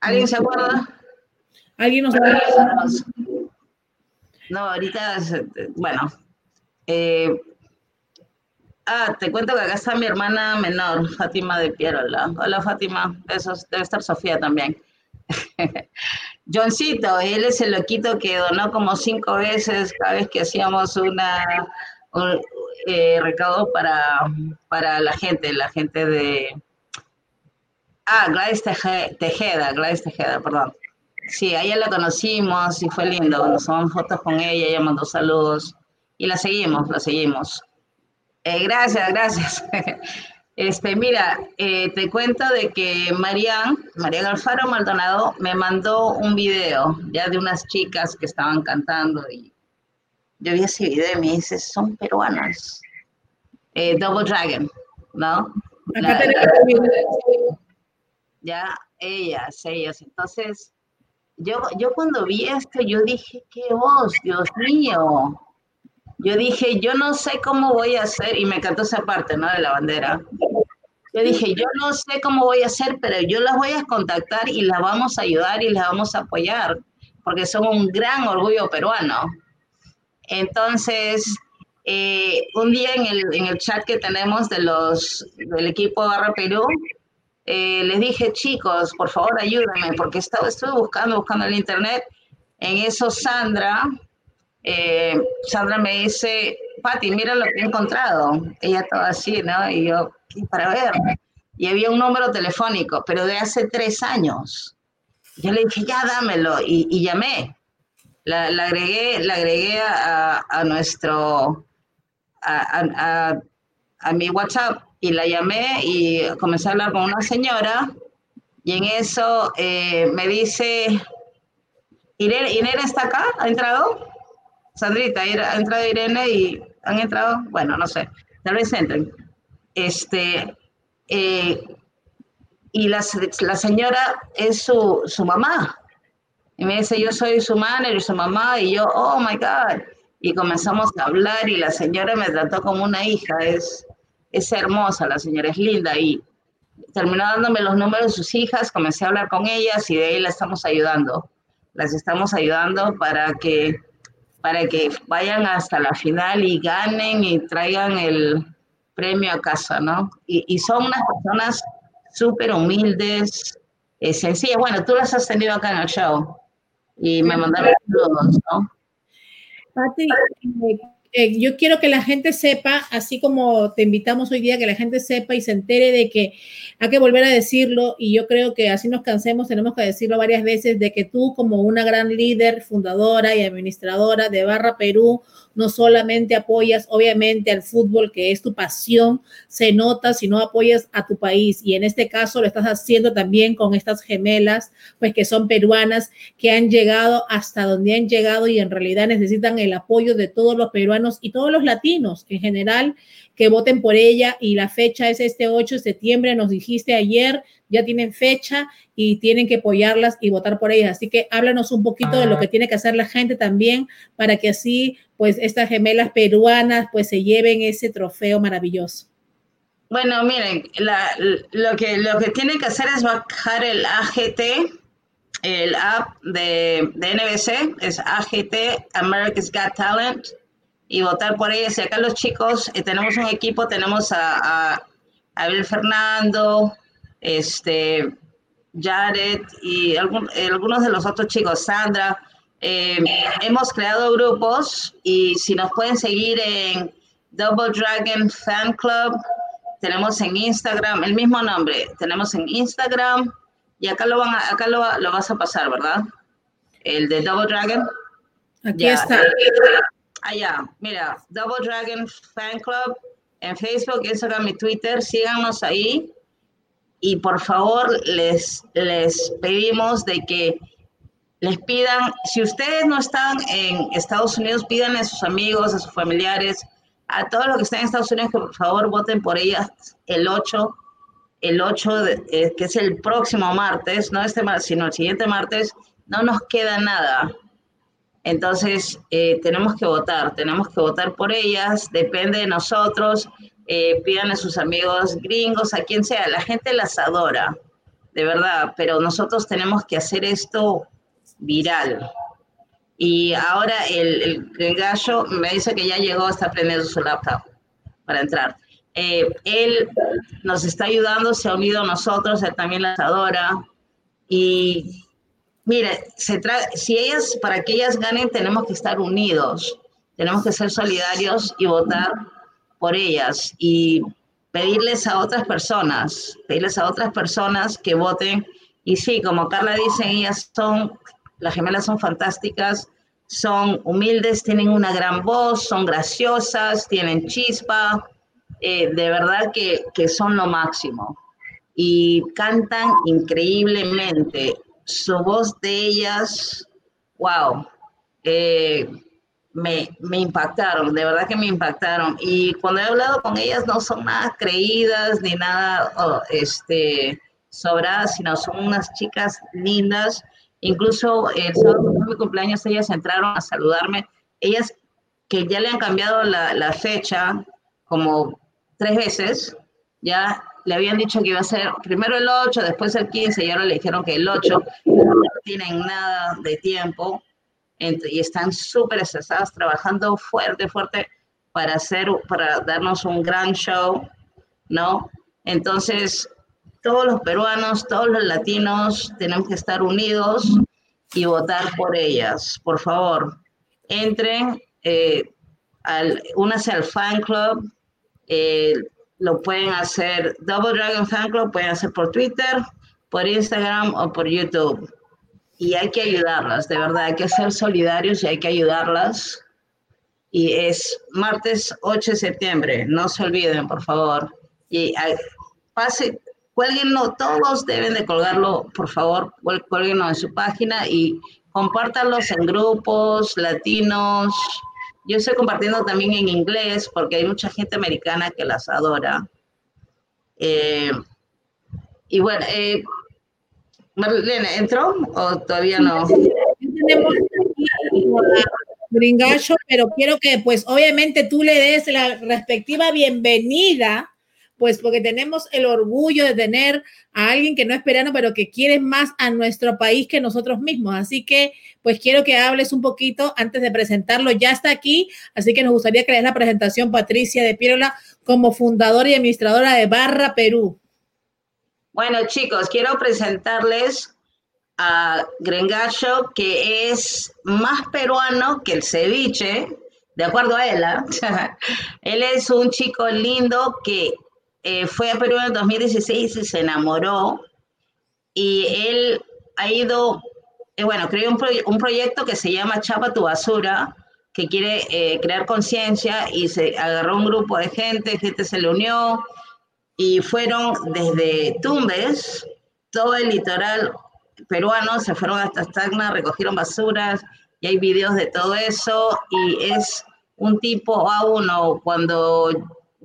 ¿Alguien se acuerda? ¿Alguien nos No, ahorita, bueno, eh, Ah, te cuento que acá está mi hermana menor, Fátima de Pierola. Hola Fátima, eso debe estar Sofía también. *laughs* Johncito, él es el loquito que donó como cinco veces cada vez que hacíamos una un, eh, recaudo para, para la gente, la gente de... Ah, Gladys Tejeda, Gladys Tejeda, perdón. Sí, a ella la conocimos y fue lindo. Nos tomamos fotos con ella, ella mandó saludos y la seguimos, la seguimos. Eh, gracias, gracias. *laughs* Este, mira, eh, te cuento de que Marian, María Alfaro Maldonado, me mandó un video ya de unas chicas que estaban cantando y yo vi ese video y me dice, son peruanas. Eh, Double Dragon, ¿no? La, la, ya, ellas, ellas. Entonces, yo, yo cuando vi esto, yo dije, qué voz, Dios mío yo dije, yo no sé cómo voy a hacer, y me encantó esa parte, ¿no? De la bandera. Yo dije, yo no sé cómo voy a hacer, pero yo las voy a contactar y las vamos a ayudar y las vamos a apoyar, porque son un gran orgullo peruano. Entonces, eh, un día en el, en el, chat que tenemos de del equipo Barra Perú, eh, les dije, chicos, por favor ayúdenme, porque estaba, estuve buscando, buscando en internet. En eso Sandra, eh, Sandra me dice, Pati, mira lo que he encontrado. Ella estaba así, ¿no? Y yo, para ver. Y había un número telefónico, pero de hace tres años. Yo le dije, ya dámelo, y, y llamé. La, agregué, la agregué a, nuestro, a, mi WhatsApp y la llamé y comencé a hablar con una señora y en eso eh, me dice, Irene, ¿Irene está acá? ¿Ha entrado? Sandrita, ha entrado Irene y han entrado, bueno, no sé, tal vez entren. Este, eh, y la, la, señora es su, su mamá. Y me dice, yo soy su manager, su mamá, y yo, oh my God. Y comenzamos a hablar y la señora me trató como una hija, es, es hermosa, la señora es linda y terminó dándome los números de sus hijas, comencé a hablar con ellas y de ahí la estamos ayudando. Las estamos ayudando para que, para que vayan hasta la final y ganen y traigan el premio a casa, ¿no? Y, y son unas personas súper humildes, eh, sencillas. Bueno, tú las has tenido acá en el show y me mandaron saludos, ¿no? Pati, eh, yo quiero que la gente sepa, así como te invitamos hoy día, que la gente sepa y se entere de que hay que volver a decirlo y yo creo que así nos cansemos, tenemos que decirlo varias veces, de que tú como una gran líder, fundadora y administradora de Barra Perú, no solamente apoyas obviamente al fútbol, que es tu pasión, se nota, sino apoyas a tu país. Y en este caso lo estás haciendo también con estas gemelas, pues que son peruanas, que han llegado hasta donde han llegado y en realidad necesitan el apoyo de todos los peruanos y todos los latinos en general que voten por ella y la fecha es este 8 de septiembre, nos dijiste ayer, ya tienen fecha y tienen que apoyarlas y votar por ellas. Así que háblanos un poquito de lo que tiene que hacer la gente también para que así, pues, estas gemelas peruanas, pues, se lleven ese trofeo maravilloso. Bueno, miren, lo, que, lo que tienen que hacer es bajar el AGT, el app de, de NBC, es AGT, America's Got Talent, y votar por ellas. Y acá los chicos, eh, tenemos un equipo, tenemos a, a Abel Fernando, este, Jared y algunos de los otros chicos, Sandra. Eh, hemos creado grupos y si nos pueden seguir en Double Dragon Fan Club, tenemos en Instagram el mismo nombre, tenemos en Instagram y acá lo van acá lo, vas a pasar, ¿verdad? El de Double Dragon. Aquí está. Allá, mira, Double Dragon Fan Club en Facebook, Instagram y Twitter, síganos ahí. Y por favor les, les pedimos de que les pidan, si ustedes no están en Estados Unidos, pidan a sus amigos, a sus familiares, a todos los que están en Estados Unidos que por favor voten por ellas el 8, el 8, eh, que es el próximo martes, no este martes, sino el siguiente martes, no nos queda nada. Entonces, eh, tenemos que votar, tenemos que votar por ellas, depende de nosotros eh, pidan a sus amigos gringos, a quien sea, la gente las adora, de verdad, pero nosotros tenemos que hacer esto viral. Y ahora el, el, gallo me dice que ya llegó, está prendiendo su laptop para entrar. Eh, él nos está ayudando, se ha unido a nosotros, él también las adora. Y mire, se si ellas, para que ellas ganen, tenemos que estar unidos, tenemos que ser solidarios y votar por ellas y pedirles a otras personas, pedirles a otras personas que voten. Y sí, como Carla dice, ellas son, las gemelas son fantásticas, son humildes, tienen una gran voz, son graciosas, tienen chispa, eh, de verdad que, que, son lo máximo. Y cantan increíblemente. Su voz de ellas, wow. Eh, me, me, impactaron, de verdad que me impactaron. Y cuando he hablado con ellas no son nada creídas ni nada este, sobradas, sino son unas chicas lindas. Incluso el sábado de mi cumpleaños ellas entraron a saludarme. Ellas que ya le han cambiado la, la fecha como tres veces, ya le habían dicho que iba a ser primero el 8, después el 15 y ahora le dijeron que el 8 no tienen nada de tiempo y están súper estresadas, trabajando fuerte, fuerte para hacer, para darnos un gran show, ¿no? Entonces, todos los peruanos, todos los latinos tenemos que estar unidos y votar por ellas. Por favor, entren, eh, al, al fan club, eh, lo pueden hacer, Double Dragon Fan Club, pueden hacer por Twitter, por Instagram o por YouTube y hay que ayudarlas, de verdad, hay que ser solidarios y hay que ayudarlas. Y es martes 8 de septiembre, no se olviden, por favor. Y pase, cuélguenlo, todos deben de colgarlo, por favor, cuélguenlo en su página y compártanlos en grupos latinos. Yo estoy compartiendo también en inglés porque hay mucha gente americana que las adora. Eh, y bueno, eh, Marlene, ¿entró o todavía no? Tenemos pero quiero que pues obviamente tú le des la respectiva bienvenida, pues porque tenemos el orgullo de tener a alguien que no es peruano, pero que quiere más a nuestro país que nosotros mismos. Así que pues quiero que hables un poquito antes de presentarlo. Ya está aquí, así que nos gustaría que le des la presentación Patricia de Pirola como fundadora y administradora de Barra Perú. Bueno, chicos, quiero presentarles a Grengacho, que es más peruano que el ceviche, de acuerdo a él. ¿ah? *laughs* él es un chico lindo que eh, fue a Perú en 2016 y se enamoró. Y él ha ido, eh, bueno, creó un, proyecto que se llama Chapa tu basura, que quiere eh, crear conciencia y se agarró un grupo de gente, gente se le unió y fueron desde Tumbes, todo el litoral peruano, se fueron hasta Tacna, recogieron basuras y hay videos de todo eso y es un tipo a uno. Cuando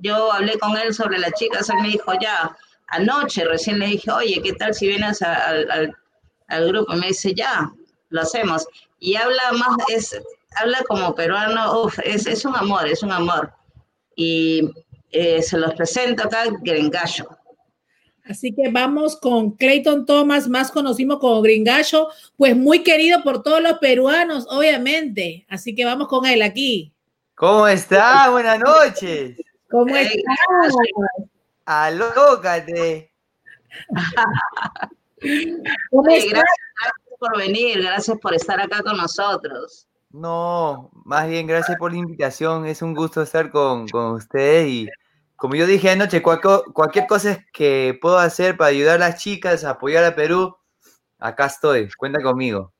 yo hablé con él sobre las chicas, él me dijo ya, anoche recién le dije, oye, ¿qué tal si vienes al, grupo? Y me dice, ya, lo hacemos. Y habla más, es, habla como peruano, uf, es, es un amor, es un amor. Y eh, se los presento acá, Gringallo. Así que vamos con Clayton Thomas, más conocido como Gringallo, pues muy querido por todos los peruanos, obviamente. Así que vamos con él aquí. ¿Cómo está? Buenas noches. ¿Cómo está? Alócate. *laughs* ¿Cómo gracias, gracias por venir, gracias por estar acá con nosotros. No, más bien gracias por la invitación. Es un gusto estar con, con usted y como yo dije anoche, cualquier, cosa que puedo hacer para ayudar a las chicas, apoyar a Perú, acá estoy. Cuenta conmigo.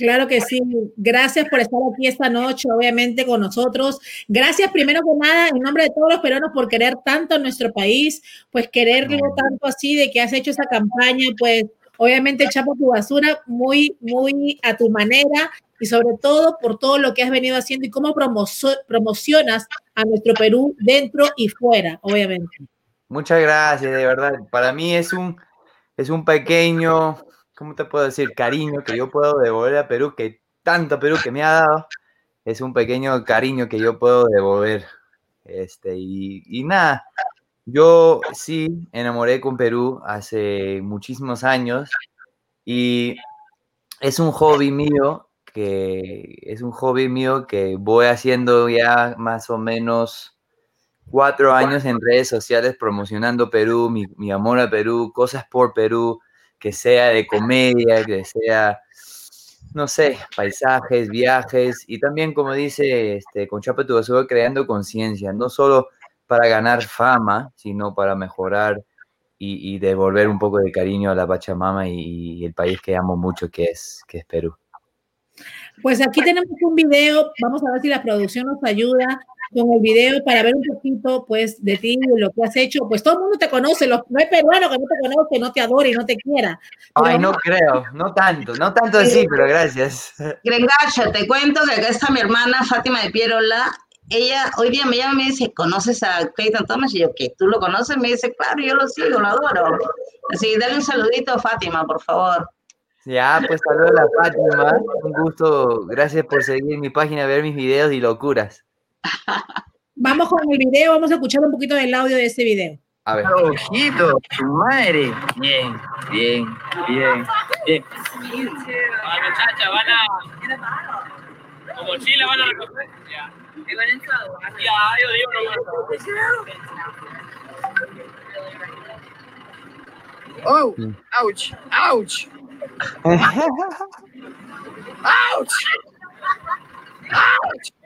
Claro que sí. Gracias por estar aquí esta noche, obviamente, con nosotros. Gracias, primero que nada, en nombre de todos los peruanos, por querer tanto a nuestro país, pues quererlo tanto así, de que has hecho esa campaña, pues obviamente chapa tu basura muy, muy a tu manera y sobre todo por todo lo que has venido haciendo y cómo promocionas a nuestro Perú dentro y fuera, obviamente. Muchas gracias, de verdad. Para mí es un, es un pequeño, ¿cómo te puedo decir? Cariño que yo puedo devolver a Perú, que tanto Perú que me ha dado, es un pequeño cariño que yo puedo devolver. Este, y, y nada, yo sí enamoré con Perú hace muchísimos años y es un hobby mío que es un hobby mío que voy haciendo ya más o menos cuatro años en redes sociales promocionando Perú, mi, amor a Perú, cosas por Perú, que sea de comedia, que sea, no sé, paisajes, viajes y también, como dice este, con Chapa creando conciencia, no solo para ganar fama, sino para mejorar y, devolver un poco de cariño a la Pachamama y, y el país que amo mucho, que es, que es Perú. Pues aquí tenemos un video, vamos a ver si la producción nos ayuda con el video para ver un poquito, pues, de ti, de lo que has hecho. Pues todo el mundo te conoce, no hay peruano que no te conoce, no te adore y no te quiera. Ay, no creo, no tanto, no tanto así, pero gracias. Grengacho, te cuento que acá está mi hermana Fátima de Pierola. Ella hoy día me llama y me dice, ¿conoces a Clayton Thomas? Y yo, ¿qué? ¿Tú lo conoces? Me dice, claro, yo lo sigo, lo adoro. Así, dale un saludito a Fátima, por favor. Ya, pues saludos a Fátima. Un gusto. Gracias por seguir mi página, ver mis videos y locuras. Vamos con el video, vamos a escuchar un poquito del audio de ese video. A ver. Ojito, su madre. Bien, bien, bien, bien. Ah, muchacha, van a. Como Chile van a recoger. Ya. Ya, yo digo no Oh, ouch, ouch. *laughs* ¡Auch! ¡Auch!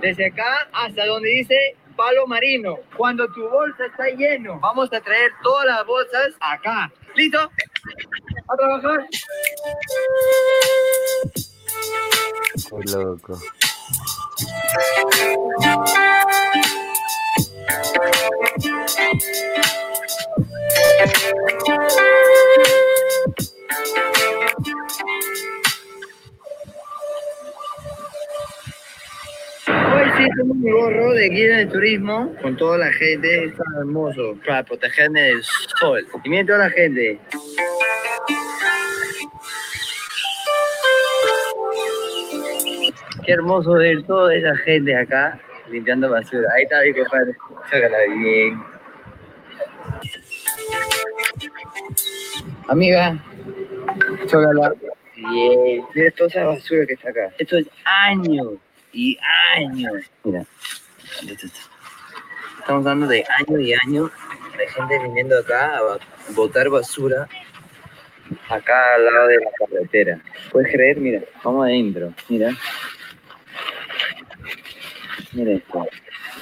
Desde acá hasta donde dice palo marino. Cuando tu bolsa está lleno, vamos a traer todas las bolsas acá. ¿Listo? A trabajar. Qué loco. *laughs* Hoy sí tengo mi gorro de guía de turismo con toda la gente. Está hermoso para protegerme del sol. Y miren toda la gente. Qué hermoso ver toda esa gente acá limpiando basura. Ahí está mi compadre. Sácala bien. Amiga, chócala. Bien. Mira toda esa basura que está acá. Esto es años y años. Mira. Estamos hablando de años y años de gente viniendo acá a botar basura acá al lado de la carretera. ¿Puedes creer? Mira, vamos adentro. Mira. Mira esto.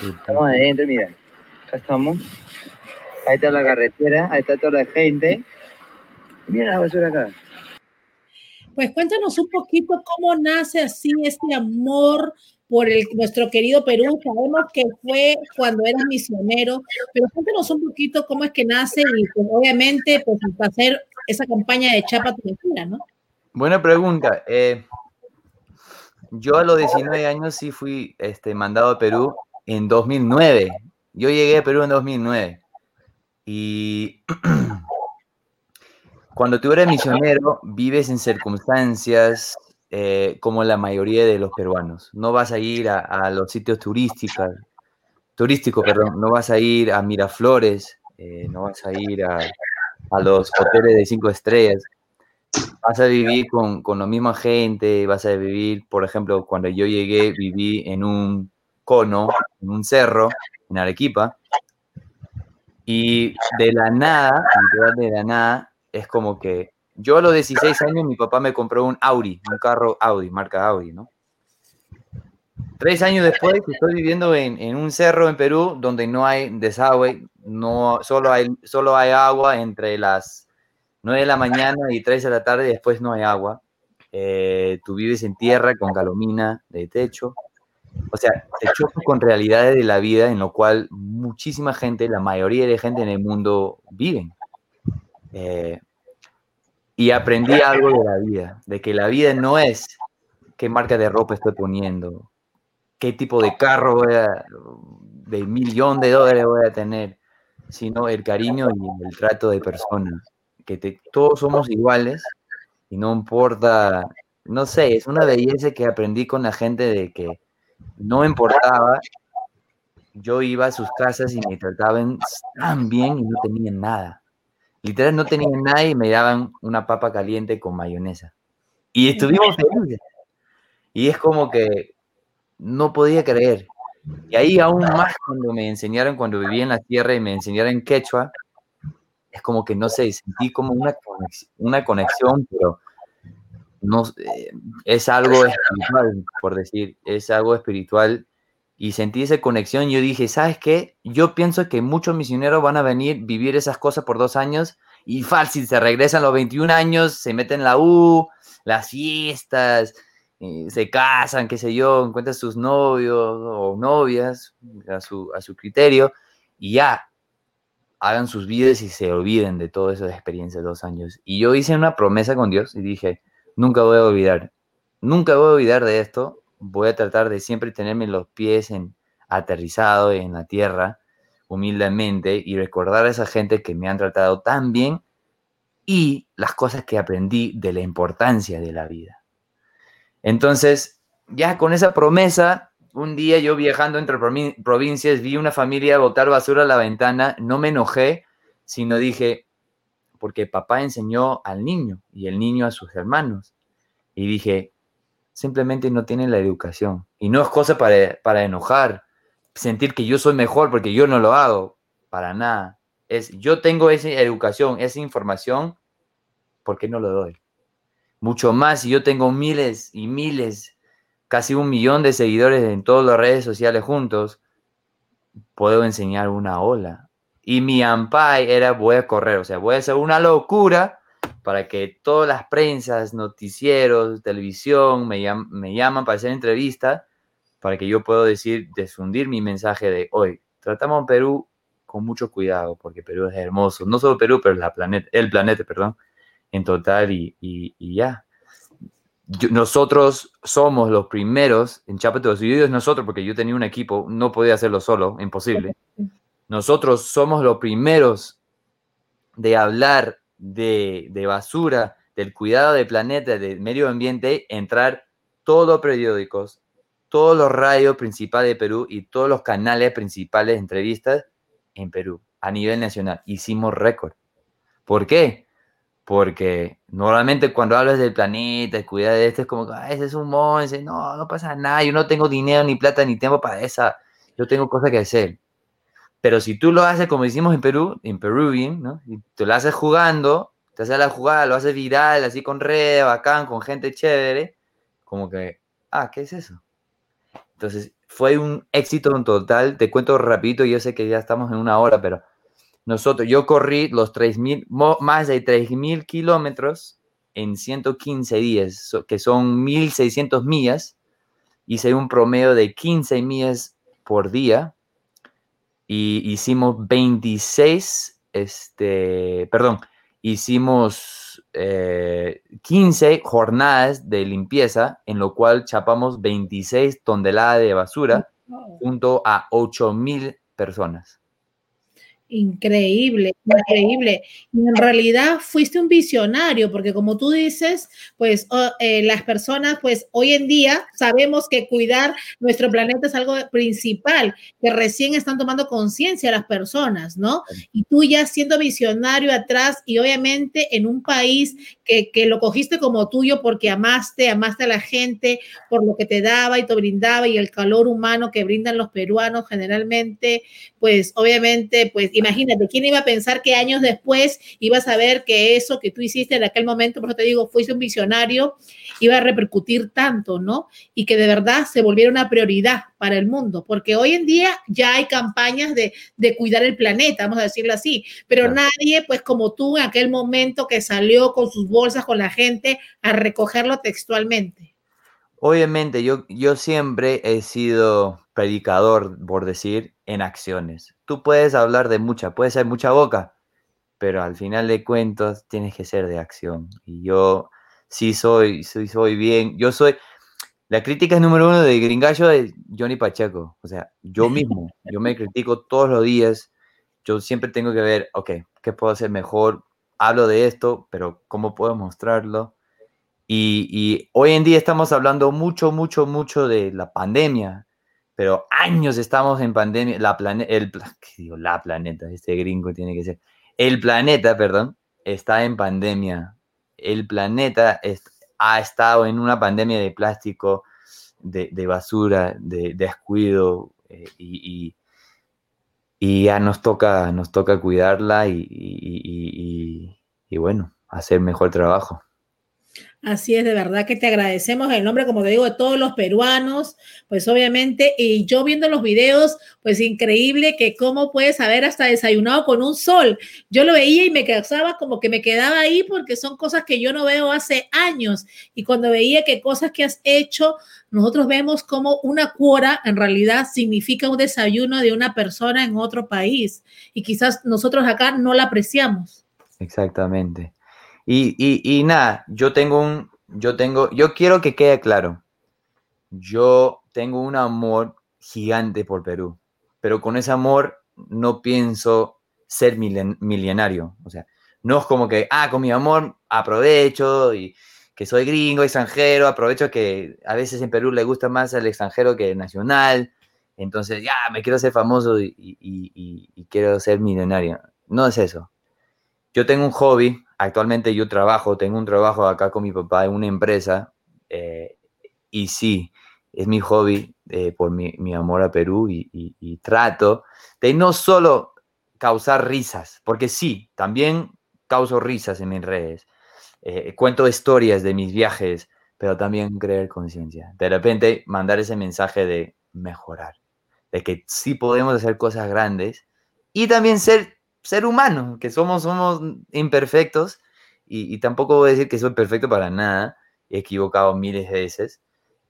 Estamos adentro, mira. Acá estamos. Ahí está la carretera, ahí está toda la gente. Mira la basura acá. Pues cuéntanos un poquito cómo nace así este amor por nuestro querido Perú. Sabemos que fue cuando eras misionero, pero cuéntanos un poquito cómo es que nace y pues, obviamente pues hacer esa campaña de Chapa tu Vecina, ¿no? Buena pregunta. Eh, yo a los 19 años sí fui este, mandado a Perú en 2009. Yo llegué a Perú en 2009. Y *clears throat* cuando tú eres misionero, vives en circunstancias eh, como la mayoría de los peruanos. No vas a ir a, los sitios turísticos, turísticos, perdón, no vas a ir a Miraflores, eh, no vas a ir a, los hoteles de cinco estrellas. Vas a vivir con, con la misma gente, vas a vivir, por ejemplo, cuando yo llegué, viví en un cono, en un cerro, en Arequipa, y de la nada, de la nada, es como que yo a los 16 años mi papá me compró un Audi, un carro Audi, marca Audi, ¿no? Tres años después estoy viviendo en, en un cerro en Perú donde no hay desagüe, no, solo, hay, solo hay agua entre las 9 de la mañana y 3 de la tarde después no hay agua. Eh, tú vives en tierra con galomina de techo. O sea, te con realidades de la vida en lo cual muchísima gente, la mayoría de gente en el mundo viven. Eh, y aprendí algo de la vida, de que la vida no es qué marca de ropa estoy poniendo, qué tipo de carro voy a, de millón de dólares voy a tener, sino el cariño y el trato de personas, que todos somos iguales y no importa, no sé, es una belleza que aprendí con la gente de que no importaba, yo iba a sus casas y me trataban tan bien y no tenían nada. Literal no tenían nada y me daban una papa caliente con mayonesa. Y estuvimos felices. Y es como que no podía creer. Y ahí aún más cuando me enseñaron, cuando viví en la tierra y me enseñaron quechua, es como que no sé, sentí como una conexión, una conexión pero no, eh, es algo espiritual, por decir, es algo espiritual. Y sentí esa conexión yo dije, ¿sabes qué? Yo pienso que muchos misioneros van a venir, vivir esas cosas por dos años y fácil, se regresan los 21 años, se meten en la U, las fiestas, se casan, qué sé yo, encuentran sus novios o novias a su, a su criterio y ya hagan sus vidas y se olviden de todas esas experiencias de dos años. Y yo hice una promesa con Dios y dije, nunca voy a olvidar, nunca voy a olvidar de esto, voy a tratar de siempre tenerme los pies en, aterrizado en la tierra, humildemente, y recordar a esa gente que me han tratado tan bien y las cosas que aprendí de la importancia de la vida. Entonces, ya con esa promesa, un día yo viajando entre provi- provincias vi una familia botar basura a la ventana, no me enojé, sino dije, porque papá enseñó al niño y el niño a sus hermanos. Y dije, simplemente no tienen la educación. Y no es cosa para, para enojar, sentir que yo soy mejor porque yo no lo hago, para nada. Es, yo tengo esa educación, esa información, ¿por qué no lo doy? Mucho más si yo tengo miles y miles, casi un millón de seguidores en todas las redes sociales juntos, puedo enseñar una ola. Y mi ampai era voy a correr, o sea, voy a hacer una locura para que todas las prensas, noticieros, televisión me, me llaman para hacer entrevistas, para que yo pueda decir, desfundir mi mensaje de hoy. Tratamos Perú con mucho cuidado, porque Perú es hermoso. No solo Perú, pero la planeta, el planeta, perdón, en total y, y, ya. nosotros somos los primeros en Chapetos, y es nosotros, porque yo tenía un equipo, no podía hacerlo solo, imposible. *laughs* Nosotros somos los primeros de hablar de, de basura, del cuidado del planeta, del medio ambiente, entrar todos los periódicos, todos los radios principales de Perú y todos los canales principales de entrevistas en Perú a nivel nacional. Hicimos récord. ¿Por qué? Porque normalmente cuando hablas del planeta, cuidar de esto, es como, ah, ese es un monstruo, no, no pasa nada, yo no tengo dinero, ni plata, ni tiempo para esa, yo tengo cosas que hacer. Pero si tú lo haces como hicimos en Perú, en Peruvian, ¿no? Y tú lo haces jugando, te haces la jugada, lo haces viral, así con redes, bacán, con gente chévere, como que, ah, ¿qué es eso? Entonces, fue un éxito en total. Te cuento rapidito, yo sé que ya estamos en una hora, pero nosotros, yo corrí los 3.000, más de 3.000 kilómetros en 115 días, que son 1.600 millas. Hice un promedio de 15 millas por día y hicimos 26, este, perdón, hicimos 15 eh, jornadas de limpieza, en lo cual chapamos 26 toneladas de basura junto a 8 mil personas. Increíble, increíble. Y en realidad fuiste un visionario, porque como tú dices, pues oh, eh, las personas, pues hoy en día sabemos que cuidar nuestro planeta es algo principal, que recién están tomando conciencia las personas, ¿no? Y tú ya siendo visionario atrás y obviamente en un país que, lo cogiste como tuyo porque amaste, amaste a la gente por lo que te daba y te brindaba y el calor humano que brindan los peruanos generalmente, pues obviamente, pues imagínate, ¿quién iba a pensar que años después ibas a ver que eso que tú hiciste en aquel momento, por eso te digo, fuiste un visionario, iba a repercutir tanto, ¿no? Y que de verdad se volviera una prioridad para el mundo, porque hoy en día ya hay campañas de, cuidar el planeta, vamos a decirlo así, pero nadie, pues como tú en aquel momento que salió con sus bolsas con la gente a recogerlo textualmente. Obviamente, yo, yo siempre he sido predicador, por decir, en acciones. Tú puedes hablar de mucha, puede ser mucha boca, pero al final de cuentos tienes que ser de acción. Y yo sí soy, soy, soy bien, yo soy, la crítica es número uno de Gringallo de Johnny Pacheco. O sea, yo *laughs* mismo, yo me critico todos los días. Yo siempre tengo que ver, ok, ¿qué puedo hacer mejor? Hablo de esto, pero ¿cómo puedo mostrarlo? Y, hoy en día estamos hablando mucho, mucho, mucho de la pandemia, pero años estamos en pandemia, la planeta, el, *laughs* ¿qué digo? La planeta, este gringo tiene que ser, el planeta, perdón, está en pandemia. El planeta ha estado en una pandemia de plástico, de, basura, de, descuido, eh, y, y, ya nos toca, nos toca cuidarla y bueno, hacer mejor trabajo. Así es, de verdad que te agradecemos el nombre, como te digo, de todos los peruanos, pues obviamente, y yo viendo los videos, pues increíble que cómo puedes haber hasta desayunado con un sol. Yo lo veía y me causaba como que me quedaba ahí porque son cosas que yo no veo hace años. Y cuando veía que cosas que has hecho, nosotros vemos como una cuora en realidad significa un desayuno de una persona en otro país. Y quizás nosotros acá no la apreciamos. Exactamente. Y, nada, yo tengo un, yo tengo, yo quiero que quede claro, yo tengo un amor gigante por Perú, pero con ese amor no pienso ser milenario, o sea, no es como que, ah, con mi amor aprovecho y que soy gringo, extranjero, aprovecho que a veces en Perú le gusta más el extranjero que el nacional, entonces ya me quiero ser famoso y, y quiero ser millonario. No es eso. Yo tengo un hobby actualmente yo trabajo, tengo un trabajo acá con mi papá en una empresa eh, y sí, es mi hobby eh, por mi, amor a Perú y, trato de no solo causar risas, porque sí, también causo risas en mis redes, eh, cuento historias de mis viajes, pero también creer conciencia. De repente mandar ese mensaje de mejorar. de que sí podemos hacer cosas grandes y también ser, ser humanos, que somos, somos imperfectos y, tampoco voy a decir que soy perfecto para nada, he equivocado miles de veces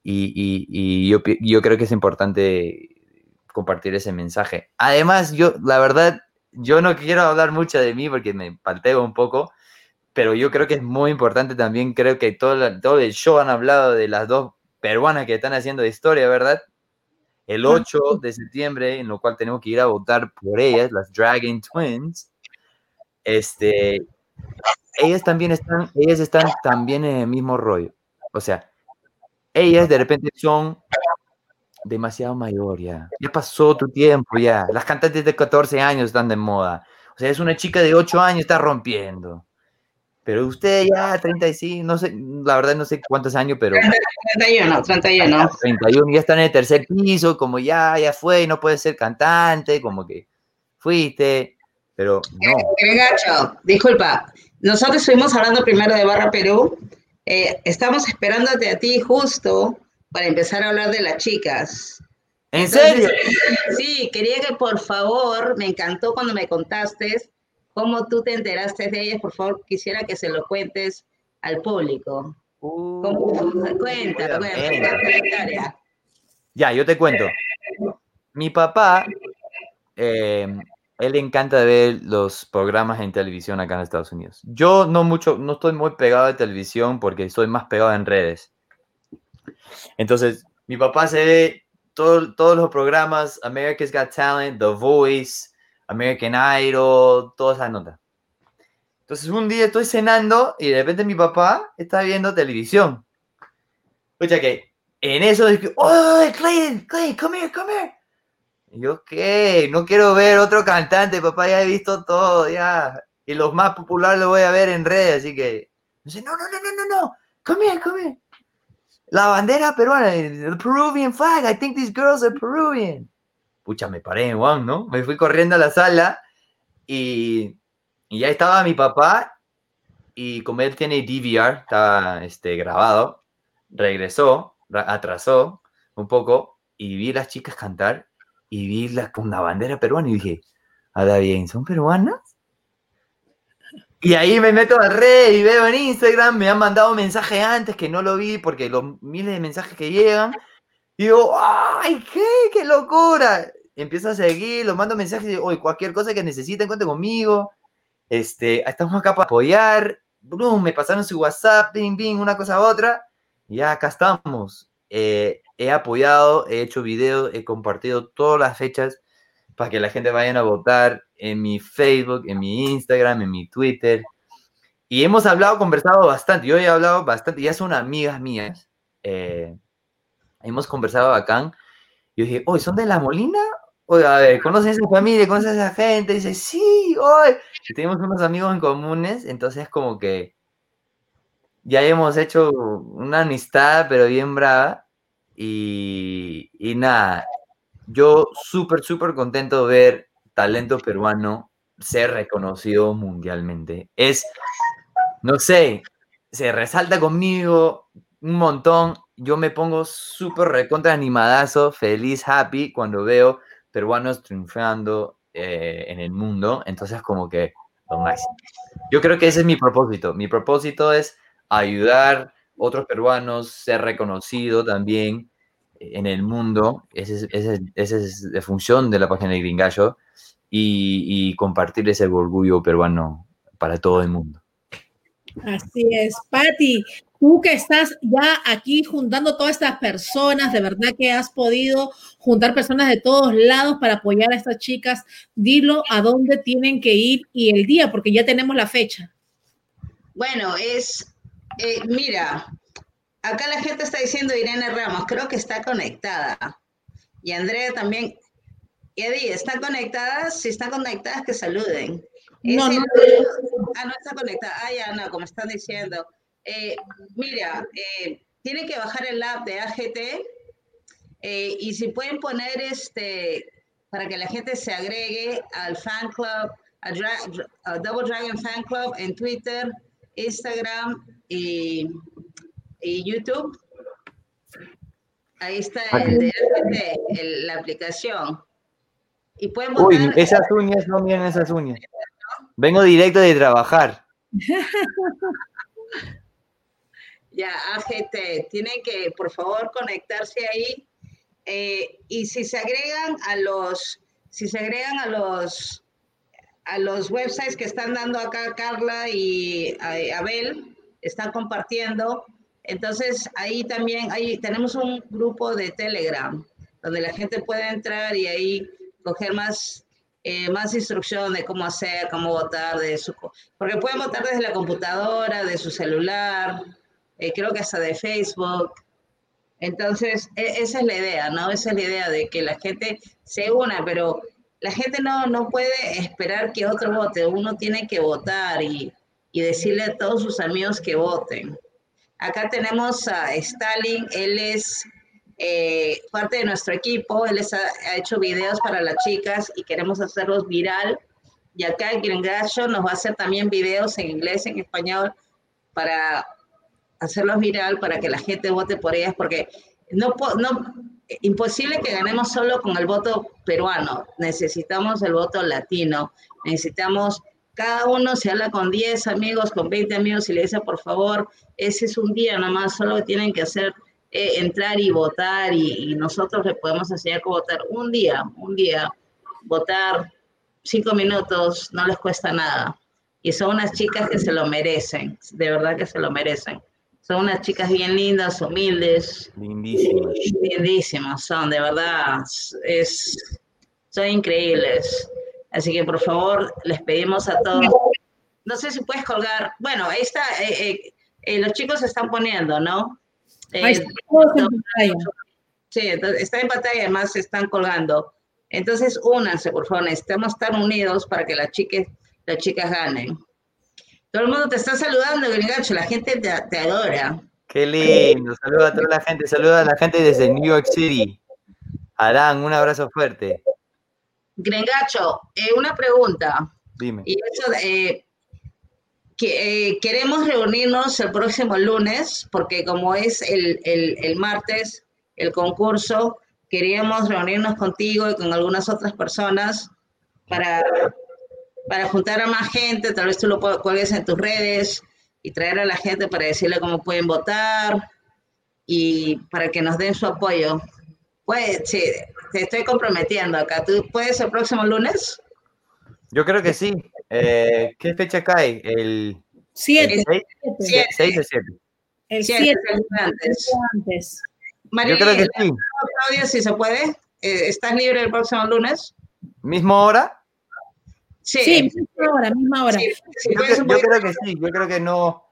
y, yo creo que es importante compartir ese mensaje. Además, yo, la verdad, yo no quiero hablar mucho de mí porque me palteo un poco, pero yo creo que es muy importante también, creo que todo, la- todo el show han hablado de las dos peruanas que están haciendo historia, ¿verdad? El 8 de septiembre, en lo cual tenemos que ir a votar por ellas, las Dragon Twins. Este, ellas también están, ellas están también en el mismo rollo. O sea, ellas de repente son demasiado mayor ya. Ya pasó tu tiempo ya. Las cantantes de 14 años están de moda. O sea, es una chica de 8 años, está rompiendo. Pero usted ya 35, no sé, la verdad no sé cuántos años, pero 31, 31. 31 ya está en el tercer piso, como ya, ya fue, no puedes ser cantante, como que fuiste, pero no. Eh, Gacho, disculpa. Nosotros estuvimos hablando primero de Barra Perú. Eh, estamos esperándote a ti justo para empezar a hablar de las chicas. ¿En Entonces, serio? *laughs* Sí, quería que por favor, me encantó cuando me contaste cómo tú te enteraste de ellas. Por favor, quisiera que se lo cuentes al público. ¿Cómo? Cuenta, historia. Ya, yo te cuento. Mi papá, eh, él le encanta ver los programas en televisión acá en Estados Unidos. Yo no mucho, no estoy muy pegado a televisión porque estoy más pegado en redes. Entonces, mi papá se ve todo- todos los programas, America's Got Talent, The Voice, American Idol, toda esa nota. Entonces, un día estoy cenando y de repente mi papá está viendo televisión. Escucha que en eso dije, ¡Oh, Clay, Clay, come here, come here! Y yo, ¿qué? No quiero ver otro cantante, papá, ya he visto todo, ya. Y los más populares los voy a ver en redes, así que... Dice, no, no, no, no, no, no, come here, come here. La bandera peruana, the Peruvian flag, I think these girls are Peruvian. Pucha, me paré en one, ¿no? Me fui corriendo a la sala y, ya estaba mi papá y como él tiene DVR, estaba este, grabado, regresó, ra- atrasó un poco y vi las chicas cantar y vi las con la bandera peruana y dije, ahora bien, ¿son peruanas? Y ahí me meto a red y veo en Instagram, me han mandado un mensaje antes que no lo vi porque los miles de mensajes que llegan. Y digo, ¡ay, qué! ¡Qué locura! Empiezo a seguir, los mando mensajes oye, cualquier cosa que necesiten, cuente conmigo. Este, estamos acá para apoyar. Brum, me pasaron su WhatsApp, ping, ping, una cosa a otra. Ya acá estamos. Eh, he apoyado, he hecho videos, he compartido todas las fechas para que la gente vaya a votar en mi Facebook, en mi Instagram, en mi Twitter. Y hemos hablado, conversado bastante. Yo he hablado bastante, ya son amigas mías. eh, hemos conversado bacán. Yo dije, oye, ¿son de La Molina? Oye, a ver, ¿conocen esa familia? ¿Conocen esa gente? dice, sí, oye. Y tenemos unos amigos en comunes, entonces como que ya hemos hecho una amistad, pero bien brava. Y, y nada, yo súper, súper contento de ver talento peruano ser reconocido mundialmente. Es, no sé, se resalta conmigo un montón. Yo me pongo súper recontra animadazo, feliz, happy cuando veo peruanos triunfando eh, en el mundo. Entonces, como que lo máximo. Yo creo que ese es mi propósito. Mi propósito es ayudar a otros peruanos, ser reconocido también en el mundo. Esa es, esa es- esa es la función de la página de Gringallo y, y compartir ese orgullo peruano para todo el mundo. Así es, Patti, tú que estás ya aquí juntando todas estas personas, de verdad que has podido juntar personas de todos lados para apoyar a estas chicas, dilo a dónde tienen que ir y el día, porque ya tenemos la fecha. Bueno, es, eh, mira, acá la gente está diciendo Irene Ramos, creo que está conectada. Y Andrea también. Y Eddie, ¿están conectadas? Si están conectadas, que saluden. No, el- no. Ah, no está conectada. Ah, ya, no, como están diciendo. Eh, mira, eh, tienen que bajar el app de AGT eh, y si pueden poner este, para que la gente se agregue al fan club, a, Dra- a Double Dragon Fan Club en Twitter, Instagram y, y YouTube. Ahí está el de el- la aplicación. Y pueden Uy, esas uñas, no miren esas uñas. Vengo directo de trabajar. *laughs* Ya, AGT, tienen que, por favor, conectarse ahí. Eh, y si se agregan a los, si se agregan a los, a los websites que están dando acá Carla y Abel, están compartiendo. Entonces, ahí también ahí tenemos un grupo de Telegram donde la gente puede entrar y ahí coger más, eh, más instrucción de cómo hacer, cómo votar, de su, porque pueden votar desde la computadora, de su celular, eh, creo que hasta de Facebook. Entonces, e- esa es la idea, ¿no? Esa es la idea de que la gente se una, pero la gente no, no puede esperar que otro vote, uno tiene que votar y, y decirle a todos sus amigos que voten. Acá tenemos a Stalin, él es eh, parte de nuestro equipo, él es- ha, ha hecho videos para las chicas y queremos hacerlos viral. Y acá el Gringacho nos va a hacer también videos en inglés, en español, para hacerlos viral, para que la gente vote por ellas, porque no, no imposible que ganemos solo con el voto peruano, necesitamos el voto latino, necesitamos cada uno se habla con 10 amigos, con 20 amigos y le dice, por favor, ese es un día nomás, solo tienen que hacer, eh, entrar y votar y, y nosotros le podemos enseñar cómo votar un día, un día, votar cinco minutos, no les cuesta nada. Y son unas chicas que se lo merecen, de verdad que se lo merecen. Son unas chicas bien lindas, humildes, Lindísimas. lindísimas, son, de verdad, es, son increíbles. Así que por favor, les pedimos a todos. No sé si puedes colgar. Bueno, ahí está. eh, eh, eh, los chicos se están poniendo, ¿no? Eh, Ahí está en pantalla. Sí, entonces, está en pantalla y además se están colgando. Entonces, únanse, por favor. Necesitamos estar unidos para que las chicas, las chicas ganen. Todo el mundo te está saludando, Gringacho. La gente te, te adora. Qué lindo. Saluda a toda la gente. Saluda a la gente desde New York City. Arán, un abrazo fuerte. Gringacho, eh, una pregunta. Dime. Y eso, eh, que, eh, queremos reunirnos el próximo lunes, porque como es el, el- el martes el concurso, queríamos reunirnos contigo y con algunas otras personas para, para juntar a más gente, tal vez tú lo cuelgues en tus redes y traer a la gente para decirle cómo pueden votar y para que nos den su apoyo. Pues, sí, te estoy comprometiendo acá. ¿Tú puedes el próximo lunes? Yo creo que sí. Eh, ¿Qué fecha cae? ¿El Siete. 6 Siete. o 7? El Siete, 7 el antes. antes. María, Yo creo que sí. Claudia, si se puede, eh, ¿estás libre el próximo lunes? ¿Mismo hora? Sí, Sí, misma hora, misma hora. Sí, Yo, creo- yo puedes- creo que sí. Yo creo que no.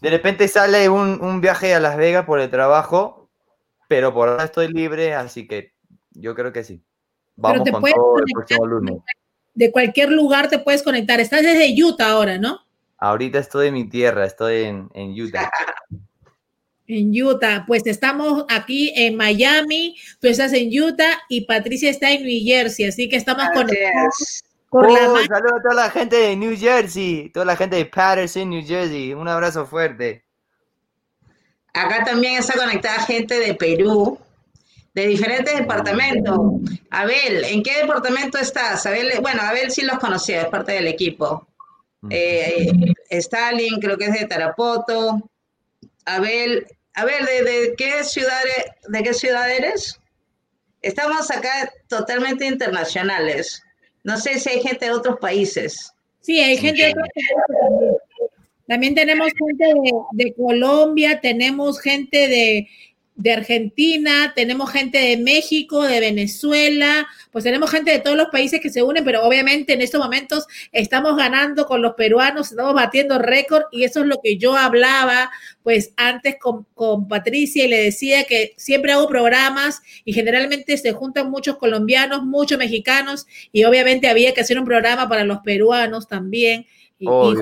De repente sale un, un viaje a Las Vegas por el trabajo, pero por ahora estoy libre, así que yo creo que sí. Vamos te con puedes todo el próximo lunes. De cualquier lugar te puedes conectar. Estás desde Utah ahora, ¿no? Ahorita estoy en mi tierra, estoy en, en Utah. *laughs* En Utah. Pues estamos aquí en Miami, tú estás en Utah y Patricia está en New Jersey, así que estamos conectados. Por Oh, saludos a toda la gente de New Jersey, toda la gente de Patterson, New Jersey. Un abrazo fuerte. Acá también está conectada gente de Perú, de diferentes departamentos. Abel, ¿en qué departamento estás? Abel, bueno, Abel sí los conocía, es parte del equipo. Eh, Stalin, creo que es de Tarapoto. Abel, Abel, ¿de, de qué ciudad, e- de qué ciudad eres? Estamos acá totalmente internacionales. No sé si hay gente de otros países. Sí, hay gente de otros países también. También tenemos gente de, de Colombia, tenemos gente de, de Argentina, tenemos gente de México, de Venezuela, pues tenemos gente de todos los países que se unen, pero obviamente en estos momentos estamos ganando con los peruanos, estamos batiendo récord y eso es lo que yo hablaba pues antes con, con Patricia y le decía que siempre hago programas y generalmente se juntan muchos colombianos, muchos mexicanos y obviamente había que hacer un programa para los peruanos también y, y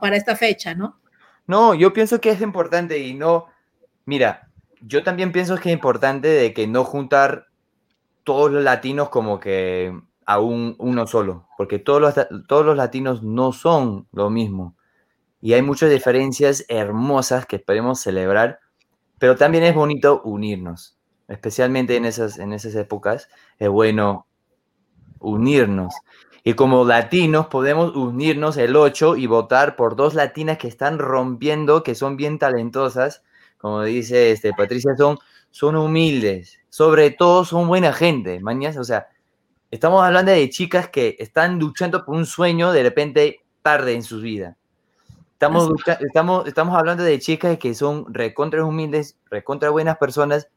para esta fecha, ¿no? No, yo pienso que es importante y no, mira, yo también pienso que es importante de que no juntar todos los latinos como que a un, uno solo, porque todos los, todos los latinos no son lo mismo y hay muchas diferencias hermosas que esperemos celebrar, pero también es bonito unirnos. especialmente en esas, en esas épocas, es bueno unirnos. Y como latinos podemos unirnos el 8 y votar por dos latinas que están rompiendo, que son bien talentosas. Como dice este, Patricia, son, son humildes. Sobre todo son buena gente, mañas. O sea, estamos hablando de chicas que están luchando por un sueño de repente tarde en su vida. Estamos, estamos, estamos hablando de chicas que son recontra humildes, recontra buenas personas,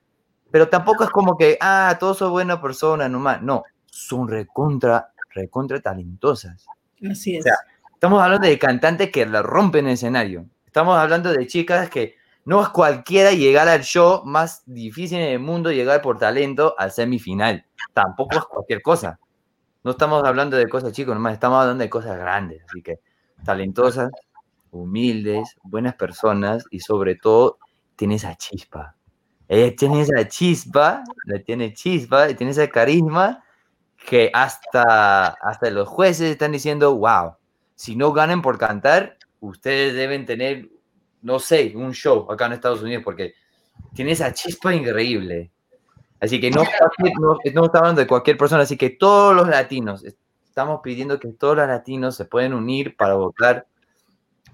pero tampoco es como que, ah, todos son buenas personas nomás. No, son recontra recontra talentosas. Así es. estamos hablando de cantantes que la rompen el escenario. Estamos hablando de chicas que no es cualquiera llegar al show más difícil en el mundo, llegar por talento al semifinal. Tampoco es cualquier cosa. No estamos hablando de cosas chicas, nomás estamos hablando de cosas grandes. Así que talentosas, humildes, buenas personas y sobre todo tiene esa chispa. Ella tiene esa chispa, la tiene chispa, y tiene ese carisma que hasta, hasta los jueces están diciendo, wow, si no ganen por cantar, ustedes deben tener, no sé, un show acá en Estados Unidos porque tiene esa chispa increíble. Así que no, no, estamos hablando de cualquier persona, así que todos los latinos, estamos pidiendo que todos los latinos se pueden unir para votar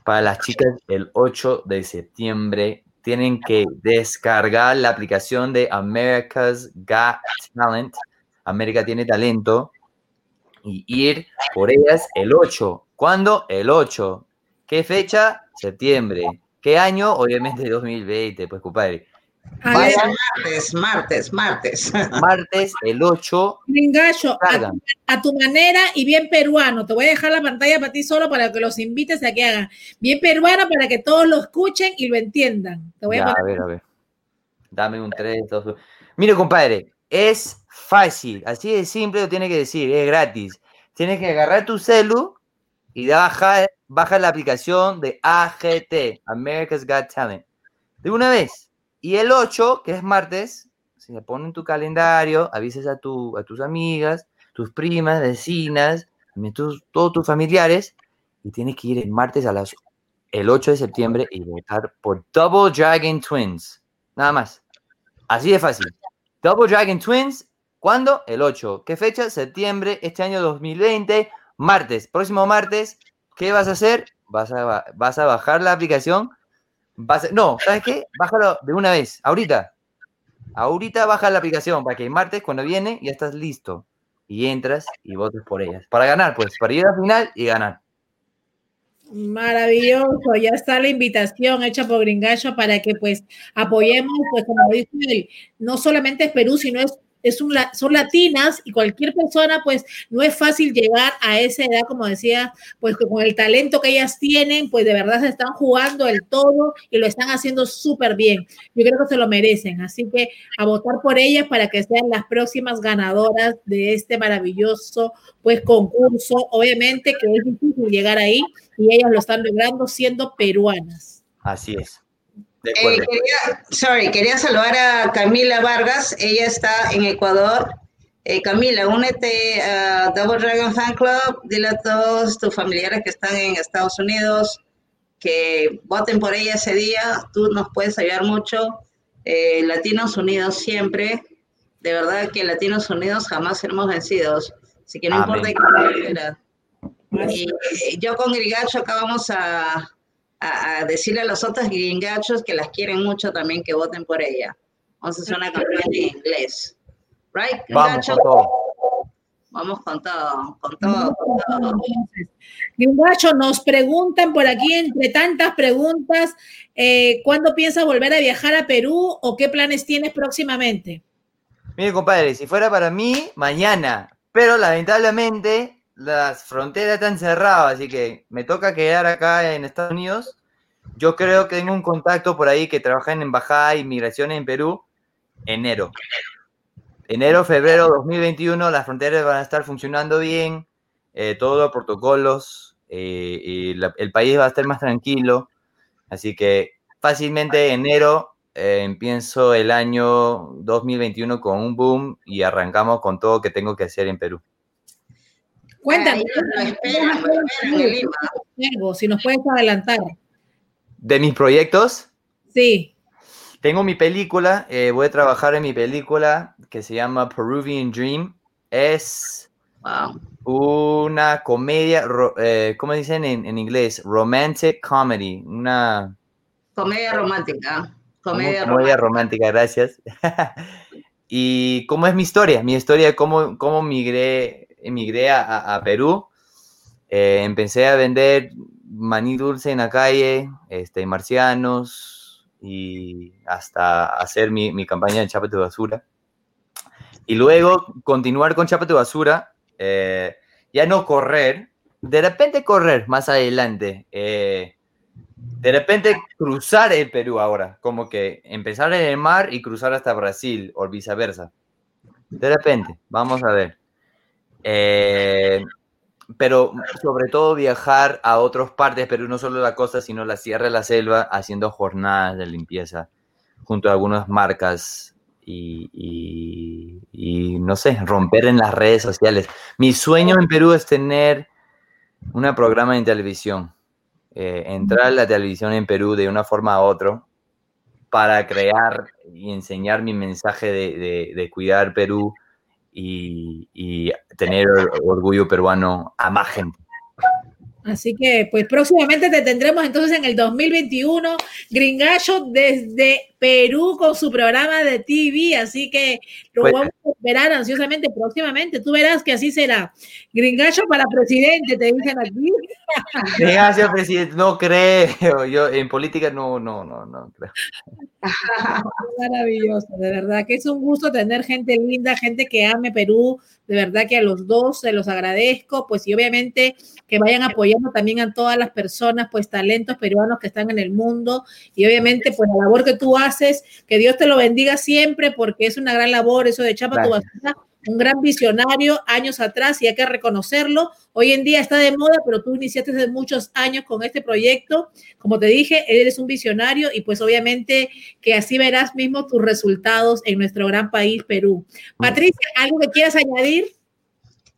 para las chicas el 8 de septiembre. Tienen que descargar la aplicación de America's Got Talent América tiene talento, y ir por ellas el 8. ¿Cuándo? El 8. ¿Qué fecha? Septiembre. ¿Qué año? Obviamente 2020, pues compadre. martes, martes, martes. *laughs* Martes, el 8. Ringacho, a, a, tu manera y bien peruano. Te voy a dejar la pantalla para ti solo para que los invites a que hagan. Bien peruano para que todos lo escuchen y lo entiendan. Te voy a, a ver, a ver. Dame un 3, 2, 1. Mire, compadre, es fácil, así de simple lo tiene que decir, es gratis. Tienes que agarrar tu celu y bajar, baja la aplicación de AGT, America's Got Talent, de una vez. Y el 8, que es martes, se pone en tu calendario, avises a, tu, a tus amigas, tus primas, vecinas, todos tus familiares, y tienes que ir el martes a las el 8 de septiembre y votar por Double Dragon Twins. Nada más. Así de fácil. Double Dragon Twins, ¿cuándo? El 8. ¿Qué fecha? Septiembre, este año 2020, martes. Próximo martes, ¿qué vas a hacer? Vas a, vas a bajar la aplicación. No, ¿sabes qué? Bájalo de una vez, ahorita. Ahorita baja la aplicación para que el martes, cuando viene, ya estás listo. Y entras y votes por ellas. Para ganar, pues, para ir al final y ganar. Maravilloso, ya está la invitación hecha por Gringacho para que pues apoyemos, pues como dice él, no solamente es Perú, sino es es son latinas y cualquier persona, pues no es fácil llegar a esa edad, como decía, pues con el talento que ellas tienen, pues de verdad se están jugando el todo y lo están haciendo súper bien. Yo creo que se lo merecen, así que a votar por ellas para que sean las próximas ganadoras de este maravilloso, pues concurso. Obviamente que es difícil llegar ahí y ellas lo están logrando siendo peruanas. Así es. Eh, quería, sorry, quería saludar a Camila Vargas, ella está en Ecuador. Eh, Camila, únete a Double Dragon Fan Club, dile a todos tus familiares que están en Estados Unidos que voten por ella ese día, tú nos puedes ayudar mucho. Eh, Latinos Unidos siempre, de verdad que Latinos Unidos jamás seremos vencidos, así que no importa qué y, yo con Grigacho acá vamos a, a, decirle a los otros gringachos que las quieren mucho también que voten por ella. Vamos a hacer una campaña en inglés. Right? Vamos con todo. Vamos con todo, con todo, Gringacho, nos preguntan por aquí, entre tantas preguntas, eh, ¿cuándo piensas volver a viajar a Perú o qué planes tienes próximamente? Mire, compadre, si fuera para mí, mañana. Pero lamentablemente las fronteras están cerradas, así que me toca quedar acá en Estados Unidos. Yo creo que tengo un contacto por ahí que trabaja en Embajada de Inmigración en Perú, enero. Enero, febrero 2021, las fronteras van a estar funcionando bien, eh, todos los protocolos, eh, y el país va a estar más tranquilo. Así que fácilmente enero eh, empiezo el año 2021 con un boom y arrancamos con todo que tengo que hacer en Perú. Cuéntame. si nos puedes adelantar. ¿De mis proyectos? Sí. tengo mi película, eh, voy a trabajar en mi película que se llama Peruvian Dream. Es una comedia, ro- eh, ¿cómo dicen en, en inglés? Romantic comedy, una Comedia romántica. comedia, Comedia romántica. romántica, gracias. *laughs* y cómo es mi historia, mi historia, cómo, cómo migré, emigré a, Perú. Eh, empecé a vender maní dulce en la calle, este, marcianos, y hasta hacer mi, campaña de Chapa tu Basura. Y luego continuar con Chapa tu Basura, eh, ya no correr, de repente correr más adelante. eh, de repente cruzar el Perú ahora, como que empezar en el mar y cruzar hasta Brasil o viceversa. De repente, vamos a ver. Eh, pero sobre todo viajar a otras partes, pero no solo la costa, sino la sierra y la selva, haciendo jornadas de limpieza junto a algunas marcas y, y- y, no sé, romper en las redes sociales. Mi sueño en Perú es tener un programa en televisión, eh, entrar a la televisión en Perú de una forma u otra para crear y enseñar mi mensaje de, de- de cuidar Perú y, tener or- orgullo peruano a más gente. Así que, pues próximamente te tendremos entonces en el 2021, Gringallo desde Perú con su programa de TV. Así que lo Pues- vamos a esperar ansiosamente próximamente. Tú verás que así será. Gringallo para presidente, te dicen aquí. *laughs* Gracias, presidente. No creo. Yo en política no, no, no, no creo. Maravilloso, de verdad que es un gusto tener gente linda, gente que ame Perú, de verdad que a los dos se los agradezco, pues y obviamente que vayan apoyando también a todas las personas, pues talentos peruanos que están en el mundo y obviamente pues la labor que tú haces, que Dios te lo bendiga siempre porque es una gran labor eso de Chapa tu basura, un gran visionario años atrás y hay que reconocerlo. Hoy en día está de moda, pero tú iniciaste hace muchos años con este proyecto. Como te dije, eres un visionario y pues obviamente que así verás mismo tus resultados en nuestro gran país, Perú. Patricia, ¿algo que quieras añadir?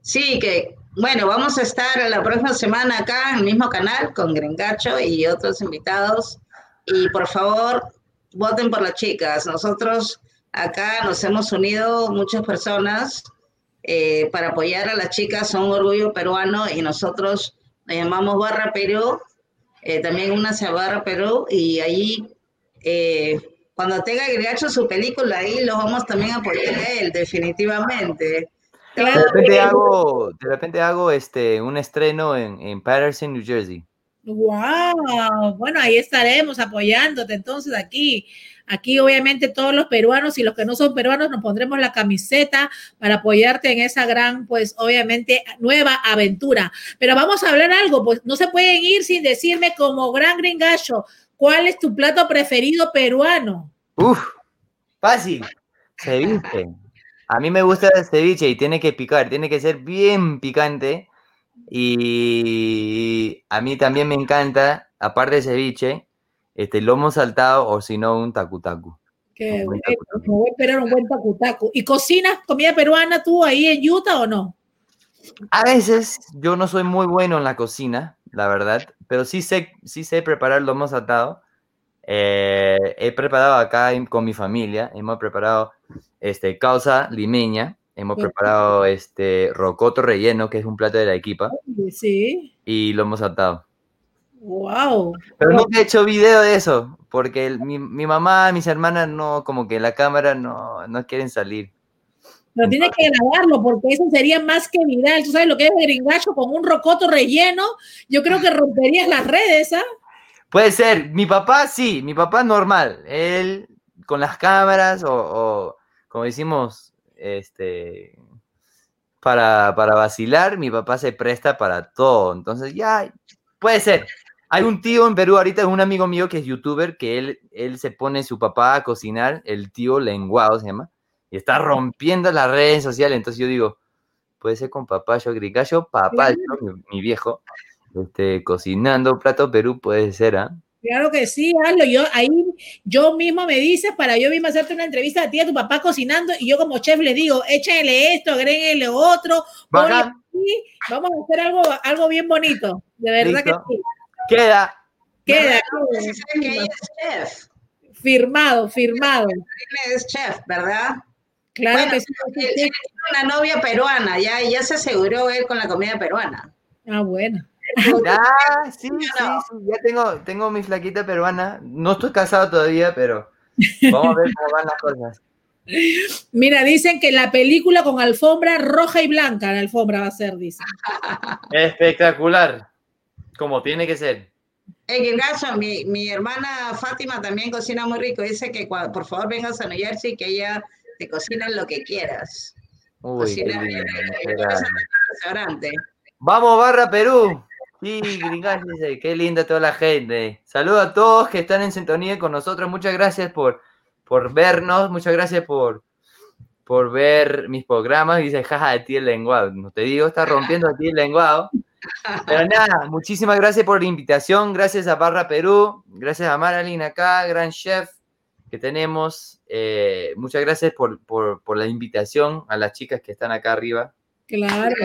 Sí, que bueno, vamos a estar la próxima semana acá en el mismo canal con Gringacho y otros invitados. Y por favor, voten por las chicas. Nosotros acá nos hemos unido muchas personas eh, para apoyar a las chicas. Son orgullo peruano y nosotros nos llamamos Barra Perú. eh, también una se Barra Perú y ahí eh, cuando tenga Gringacho su película ahí lo vamos también a apoyar él, definitivamente. De repente hago, de repente hago este, un estreno en, en Patterson, New Jersey. Wow, bueno, ahí estaremos apoyándote entonces aquí. Aquí obviamente todos los peruanos y los que no son peruanos nos pondremos la camiseta para apoyarte en esa gran, pues obviamente nueva aventura. Pero vamos a hablar algo, pues no se pueden ir sin decirme como gran gringacho, ¿cuál es tu plato preferido peruano? Uf, fácil. Ceviche. A mí me gusta el ceviche y tiene que picar, tiene que ser bien picante. Y a mí también me encanta, aparte de ceviche, este lomo saltado o si no un tacu tacu. Que bueno, me voy a esperar un buen tacutaco. ¿Y cocinas comida peruana tú ahí en Utah o no? A veces yo no soy muy bueno en la cocina, la verdad, pero sí sé, sí sé preparar lomo saltado. Eh, he preparado acá con mi familia, hemos preparado este, causa limeña, hemos Ujú. preparado este rocoto relleno, que es un plato de la equipa, Sí. y lomo saltado. Wow. Pero nunca he hecho video de eso, porque el- mi, mi mamá, mis hermanas, no, como que la cámara no, no quieren salir. Pero tienes que grabarlo porque eso sería más que viral. Tú sabes lo que es gringacho con un rocoto relleno. Yo creo que romperías las redes, ¿ah? Puede ser, mi papá sí, mi papá normal, él con las cámaras o, o, como decimos, este, para, para vacilar, mi papá se presta para todo, entonces ya, puede ser. Hay un tío en Perú, ahorita es un amigo mío que es youtuber, que él, él se pone su papá a cocinar, el tío lenguado se llama, y está rompiendo las redes sociales, entonces yo digo, puede ser con papá, yo grigallo, papá, mi viejo, este, cocinando plato Perú, puede ser, ¿ah? Claro que sí, hazlo. Yo ahí, yo mismo me dices para yo mismo hacerte una entrevista a ti, a tu papá cocinando, y yo como chef le digo, échale esto, agréguele otro, aquí, vamos a hacer algo, algo bien bonito. De verdad Listo. que sí. Queda. Queda. Firmado, firmado. Es chef, ¿verdad? Claro Bueno, que sí. él, él tiene una novia peruana, ya, ya se aseguró él con la comida peruana. Ah, bueno. *laughs* Ah, sí, sí, sí, ya tengo, tengo mi flaquita peruana. No estoy casado todavía, pero vamos a ver cómo van las cosas. Mira, dicen que la película con alfombra roja y blanca, la alfombra va a ser, dicen. Espectacular, como tiene que ser. En el caso, mi, mi hermana Fátima también cocina muy rico. Dice que por favor vengas a New Jersey, que ella te cocina lo que quieras. Uy, Cocina bien, grande. un restaurante. Vamos, Barra Perú. Sí, gringas, dice, qué linda toda la gente. Saludos a todos que están en sintonía con nosotros. Muchas gracias por, por vernos. Muchas gracias por, por ver mis programas. Dice, jaja, de ti el lenguado. No te digo, está rompiendo a ti el lenguado. Pero nada, muchísimas gracias por la invitación. Gracias a Barra Perú. Gracias a Marilyn acá, gran chef que tenemos. Eh, muchas gracias por, por, por la invitación a las chicas que están acá arriba. Claro.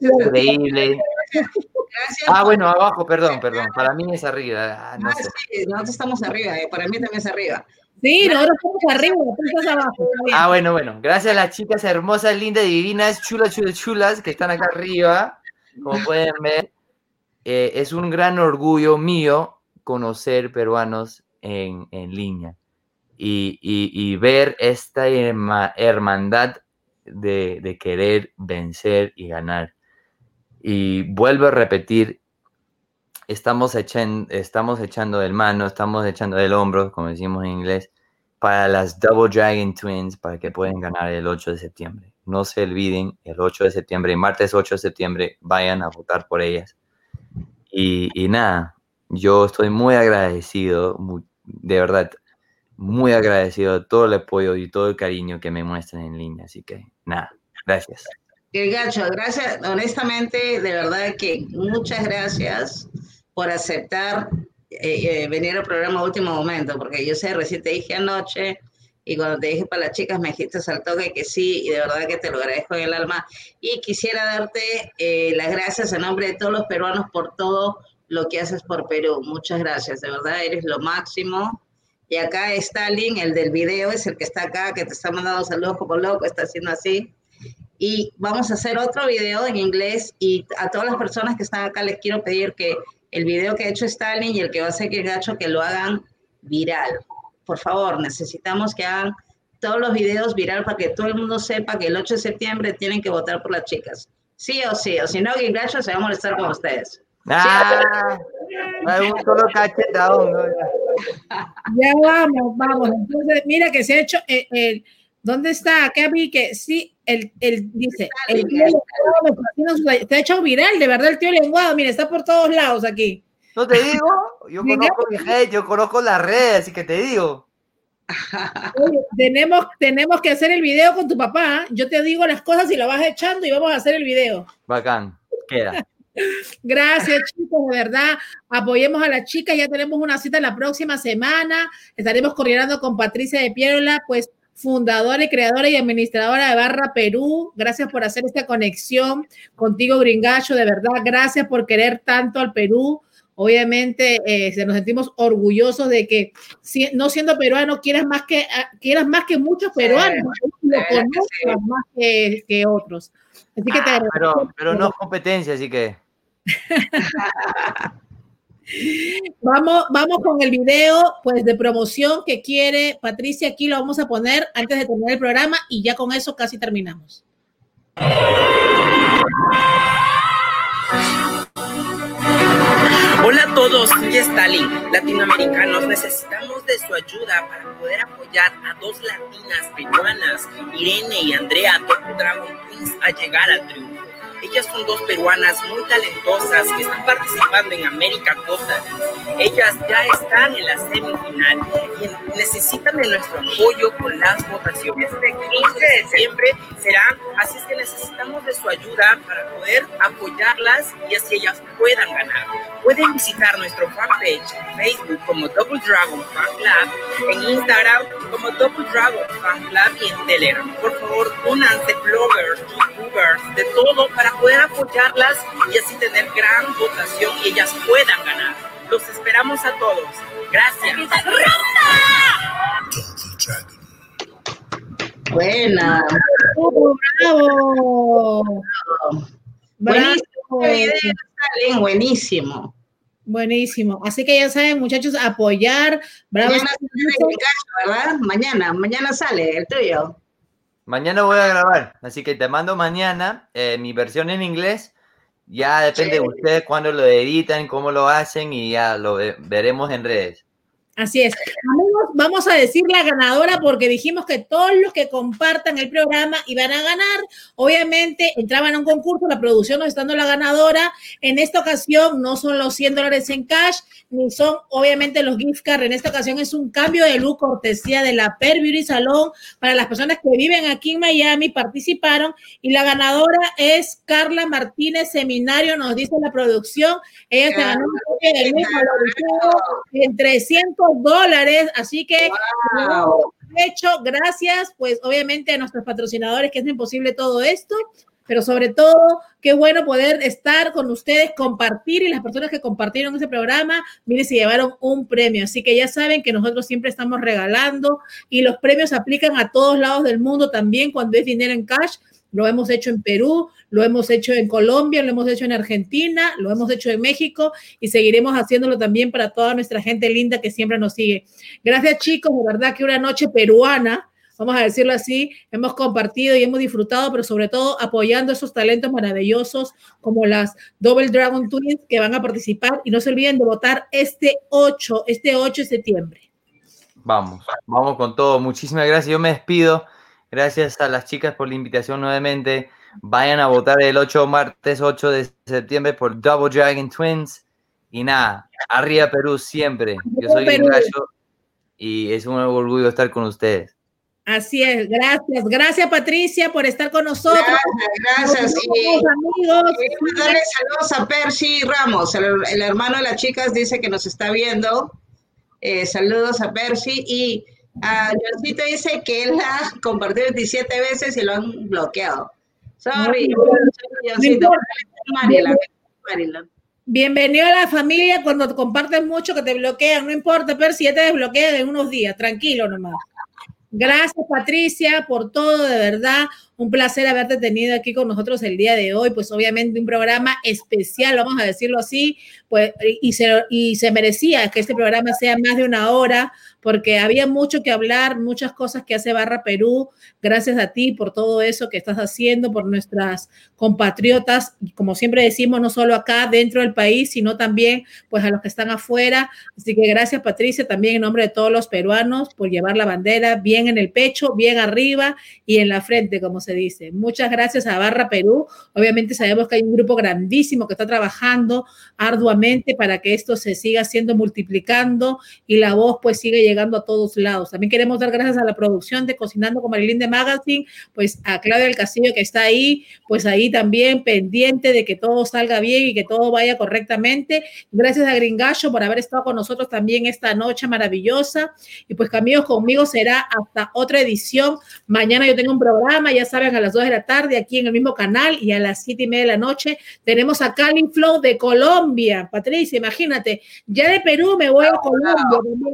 Increíble. Gracias. Ah, bueno, abajo, perdón, perdón. Para mí es arriba. Ah, no Ah, sé. sí, nosotros estamos arriba, eh, para mí también es arriba. Sí, nosotros estamos arriba, tú estás abajo. Ah, bueno, bueno. Gracias a las chicas hermosas, lindas, divinas, chulas, chulas, chulas que están acá arriba. Como pueden ver, eh, es un gran orgullo mío conocer peruanos en, en línea y, y- y ver esta herma- hermandad de, de querer vencer y ganar. Y vuelvo a repetir, estamos, echen- estamos echando del mano, estamos echando del hombro, como decimos en inglés, para las Double Dragon Twins, para que puedan ganar el 8 de septiembre. No se olviden, el 8 de septiembre, martes 8 de septiembre, vayan a votar por ellas. Y, y nada, yo estoy muy agradecido, de verdad, muy agradecido de todo el apoyo y todo el cariño que me muestran en línea. Así que nada, gracias. El gacho, gracias, honestamente, de verdad que muchas gracias por aceptar eh, eh, venir al programa último momento, porque yo sé, recién te dije anoche, y cuando te dije para las chicas me dijiste al toque que sí, y de verdad que te lo agradezco en el alma. Y quisiera darte eh, las gracias en nombre de todos los peruanos por todo lo que haces por Perú. Muchas gracias, de verdad, eres lo máximo. Y acá Stalin, el del video, es el que está acá, que te está mandando saludos como loco, está haciendo así y vamos a hacer otro video en inglés y a todas las personas que están acá les quiero pedir que el video que ha hecho Stalin y el que va a hacer que Gacho que lo hagan viral. Por favor, necesitamos que hagan todos los videos viral para que todo el mundo sepa que el 8 de septiembre tienen que votar por las chicas. Sí o sí, o si no, Gacho se va a molestar con ustedes. Ah, hay un solo cachetadón. ¿no? *laughs* Ya vamos, vamos. Entonces, mira que se ha hecho eh, el. ¿Dónde está? Acá vi que sí, el, el dice, el tío lenguado se ha hecho viral, de verdad, el tío lenguado, mira, está por todos lados aquí. No te digo, yo *laughs* conozco mi gente, yo conozco las redes, así que te digo. *laughs* Oye, tenemos, tenemos que hacer el video con tu papá. ¿eh? Yo te digo las cosas y lo vas echando y vamos a hacer el video. Bacán, queda. *laughs* Gracias, chicos, de verdad. Apoyemos a las chicas. Ya tenemos una cita la próxima semana. Estaremos coordinando con Patricia de Pierola, pues fundadora y creadora y administradora de Barra Perú. Gracias por hacer esta conexión contigo, Gringacho. De verdad, gracias por querer tanto al Perú. Obviamente, eh, nos sentimos orgullosos de que si- no siendo peruano quieras más que ah, quieras más que muchos peruanos, lo que conozcas más que, que otros. Así que te Ah, pero, pero no es competencia, así que. *laughs* Vamos, vamos con el video pues de promoción que quiere Patricia. Aquí lo vamos a poner antes de terminar el programa y ya con eso casi terminamos. Hola a todos, soy Stalin. Latinoamericanos necesitamos de su ayuda para poder apoyar a dos latinas peruanas, Irene y Andrea Top Dragon Twins, a llegar al triunfo. Ellas son dos peruanas muy talentosas que están participando en América Total. Ellas ya están en la semifinal y necesitan de nuestro apoyo con las votaciones. Este 15 de diciembre serán, así es que necesitamos de su ayuda para poder apoyarlas y así ellas puedan ganar. Pueden visitar nuestro fanpage en Facebook como Double Dragon Fan Club, en Instagram como Double Dragon Fan Club y en Telegram. Por favor, únanse bloggers, youtubers, de todo para poder apoyarlas y así tener gran votación y ellas puedan ganar. Los esperamos a todos. Gracias. Buena. Bravo. Buenísimo. Este buenísimo. Buenísimo. Buenísimo. Así que ya saben, muchachos, apoyar. Bravo. Mañana, mañana, mañana sale el tuyo. Mañana voy a grabar, así que te mando mañana eh, mi versión en inglés. Ya depende de ustedes cuándo lo editan, cómo lo hacen y ya lo ve- veremos en redes. Así es. Amigos, vamos a decir la ganadora porque dijimos que todos los que compartan el programa iban a ganar. Obviamente entraban a un concurso, la producción nos está dando la ganadora. En esta ocasión no son los 100 dólares en cash, ni son obviamente los gift cards. En esta ocasión es un cambio de look cortesía de la Per Beauty Salón para las personas que viven aquí en Miami, participaron y la ganadora es Carla Martínez Seminario, nos dice la producción. Ella se ganó un copia del look valorizado en 300 dólares, así que de hecho, gracias, pues obviamente a nuestros patrocinadores que hacen posible todo esto, pero sobre todo, qué bueno poder estar con ustedes, compartir y las personas que compartieron ese programa, miren, se llevaron un premio. Así que ya saben que nosotros siempre estamos regalando y los premios aplican a todos lados del mundo también cuando es dinero en cash. Lo hemos hecho en Perú, lo hemos hecho en Colombia, lo hemos hecho en Argentina, lo hemos hecho en México y seguiremos haciéndolo también para toda nuestra gente linda que siempre nos sigue. Gracias chicos, de verdad que una noche peruana, vamos a decirlo así, hemos compartido y hemos disfrutado, pero sobre todo apoyando esos talentos maravillosos como las Double Dragon Twins que van a participar y no se olviden de votar este 8, este 8 de septiembre. Vamos, vamos con todo. Muchísimas gracias. Yo me despido. Gracias a las chicas por la invitación nuevamente. Vayan a votar el 8 martes 8 de septiembre por Double Dragon Twins. Y nada, arriba Perú siempre. Yo soy gallo y es un orgullo estar con ustedes. Así es, gracias, gracias Patricia por estar con nosotros. Gracias, gracias. Nos Y, vemos, amigos. y darle saludos a Percy Ramos, el, el hermano de las chicas, dice que nos está viendo. Eh, saludos a Percy. Y a Johncito dice que él ha compartido 17 veces y lo han bloqueado. Sorry, No, Johncito. no Mariela, Mariela. Bienvenido a la familia cuando comparten mucho que te bloquean, no importa, pero si ya te desbloquean en unos días, tranquilo nomás. Gracias Patricia por todo, de verdad, un placer haberte tenido aquí con nosotros el día de hoy, pues obviamente un programa especial, vamos a decirlo así, pues y se, y se merecía que este programa sea más de una hora, porque había mucho que hablar, muchas cosas que hace Barra Perú, gracias a ti por todo eso que estás haciendo, por nuestras compatriotas, como siempre decimos, no solo acá dentro del país, sino también pues a los que están afuera. Así que gracias Patricia, también en nombre de todos los peruanos por llevar la bandera bien en el pecho, bien arriba y en la frente, como se dice. Muchas gracias a Barra Perú. Obviamente sabemos que hay un grupo grandísimo que está trabajando arduamente para que esto se siga siendo multiplicando y la voz pues siga llegando a todos lados. También queremos dar gracias a la producción de Cocinando con Marilyn de Magazine, pues a Claudia del Castillo que está ahí, pues ahí también pendiente de que todo salga bien y que todo vaya correctamente. Gracias a Gringallo por haber estado con nosotros también esta noche maravillosa. Y pues amigos, conmigo será hasta otra edición. Mañana yo tengo un programa, ya saben, a las 2 de la tarde aquí en el mismo canal y a las 7 y media de la noche tenemos a Cali Flow de Colombia. Patricia, imagínate, ya de Perú me voy a Colombia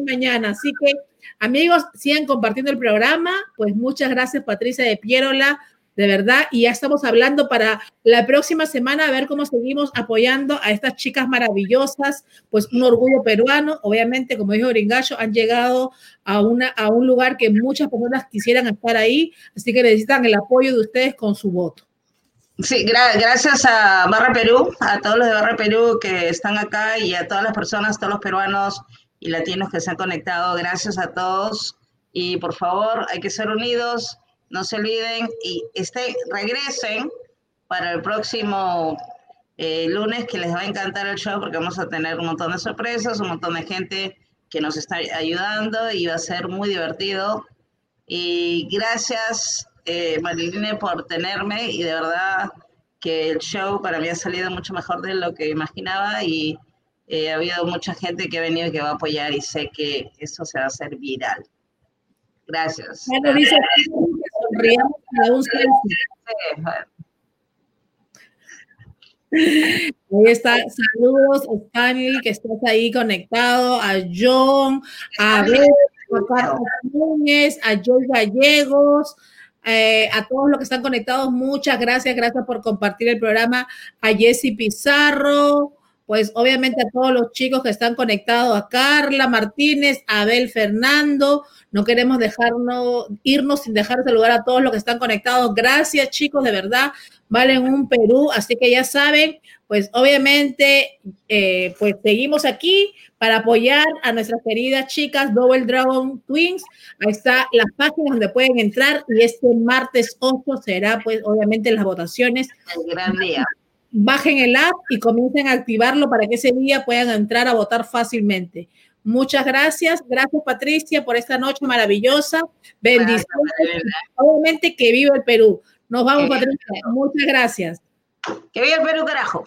mañana. Así que amigos, sigan compartiendo el programa. Pues muchas gracias Patricia de Pierola de verdad, y ya estamos hablando para la próxima semana a ver cómo seguimos apoyando a estas chicas maravillosas, pues un orgullo peruano, obviamente, como dijo Gringallo, han llegado a, una, a un lugar que muchas personas quisieran estar ahí, así que necesitan el apoyo de ustedes con su voto. Sí, gra gracias a Barra Perú, a todos los de Barra Perú que están acá y a todas las personas, todos los peruanos y latinos que se han conectado. Gracias a todos y por favor hay que ser unidos, no se olviden y este, regresen para el próximo eh, lunes que les va a encantar el show porque vamos a tener un montón de sorpresas, un montón de gente que nos está ayudando y va a ser muy divertido. Y gracias eh, Mariline por tenerme y de verdad que el show para mí ha salido mucho mejor de lo que imaginaba y eh, ha habido mucha gente que ha venido y que va a apoyar y sé que eso se va a hacer viral. Gracias. Bueno, dice sonriamos a un selfie. Ahí está, saludos Stanley, que estás ahí conectado, a John, a Beth, a Carlos Núñez, a Joy Gallegos, eh, a todos los que están conectados, muchas gracias, gracias por compartir el programa. A Jessy Pizarro, pues obviamente a todos los chicos que están conectados, a Carla Martínez, a Abel Fernando. No queremos dejarnos, irnos sin dejar de saludar a todos los que están conectados. Gracias, chicos, de verdad, valen un Perú. Así que ya saben, pues obviamente, eh, pues seguimos aquí para apoyar a nuestras queridas chicas Double Dragon Twins. Ahí está las páginas donde pueden entrar y este martes 8 será pues obviamente las votaciones. El gran día. Bajen el app y comiencen a activarlo para que ese día puedan entrar a votar fácilmente. Muchas gracias. Gracias, Patricia, por esta noche maravillosa. Bendiciones. Obviamente que viva el Perú. Nos vamos, Patricia. Muchas gracias. Que viva el Perú, carajo.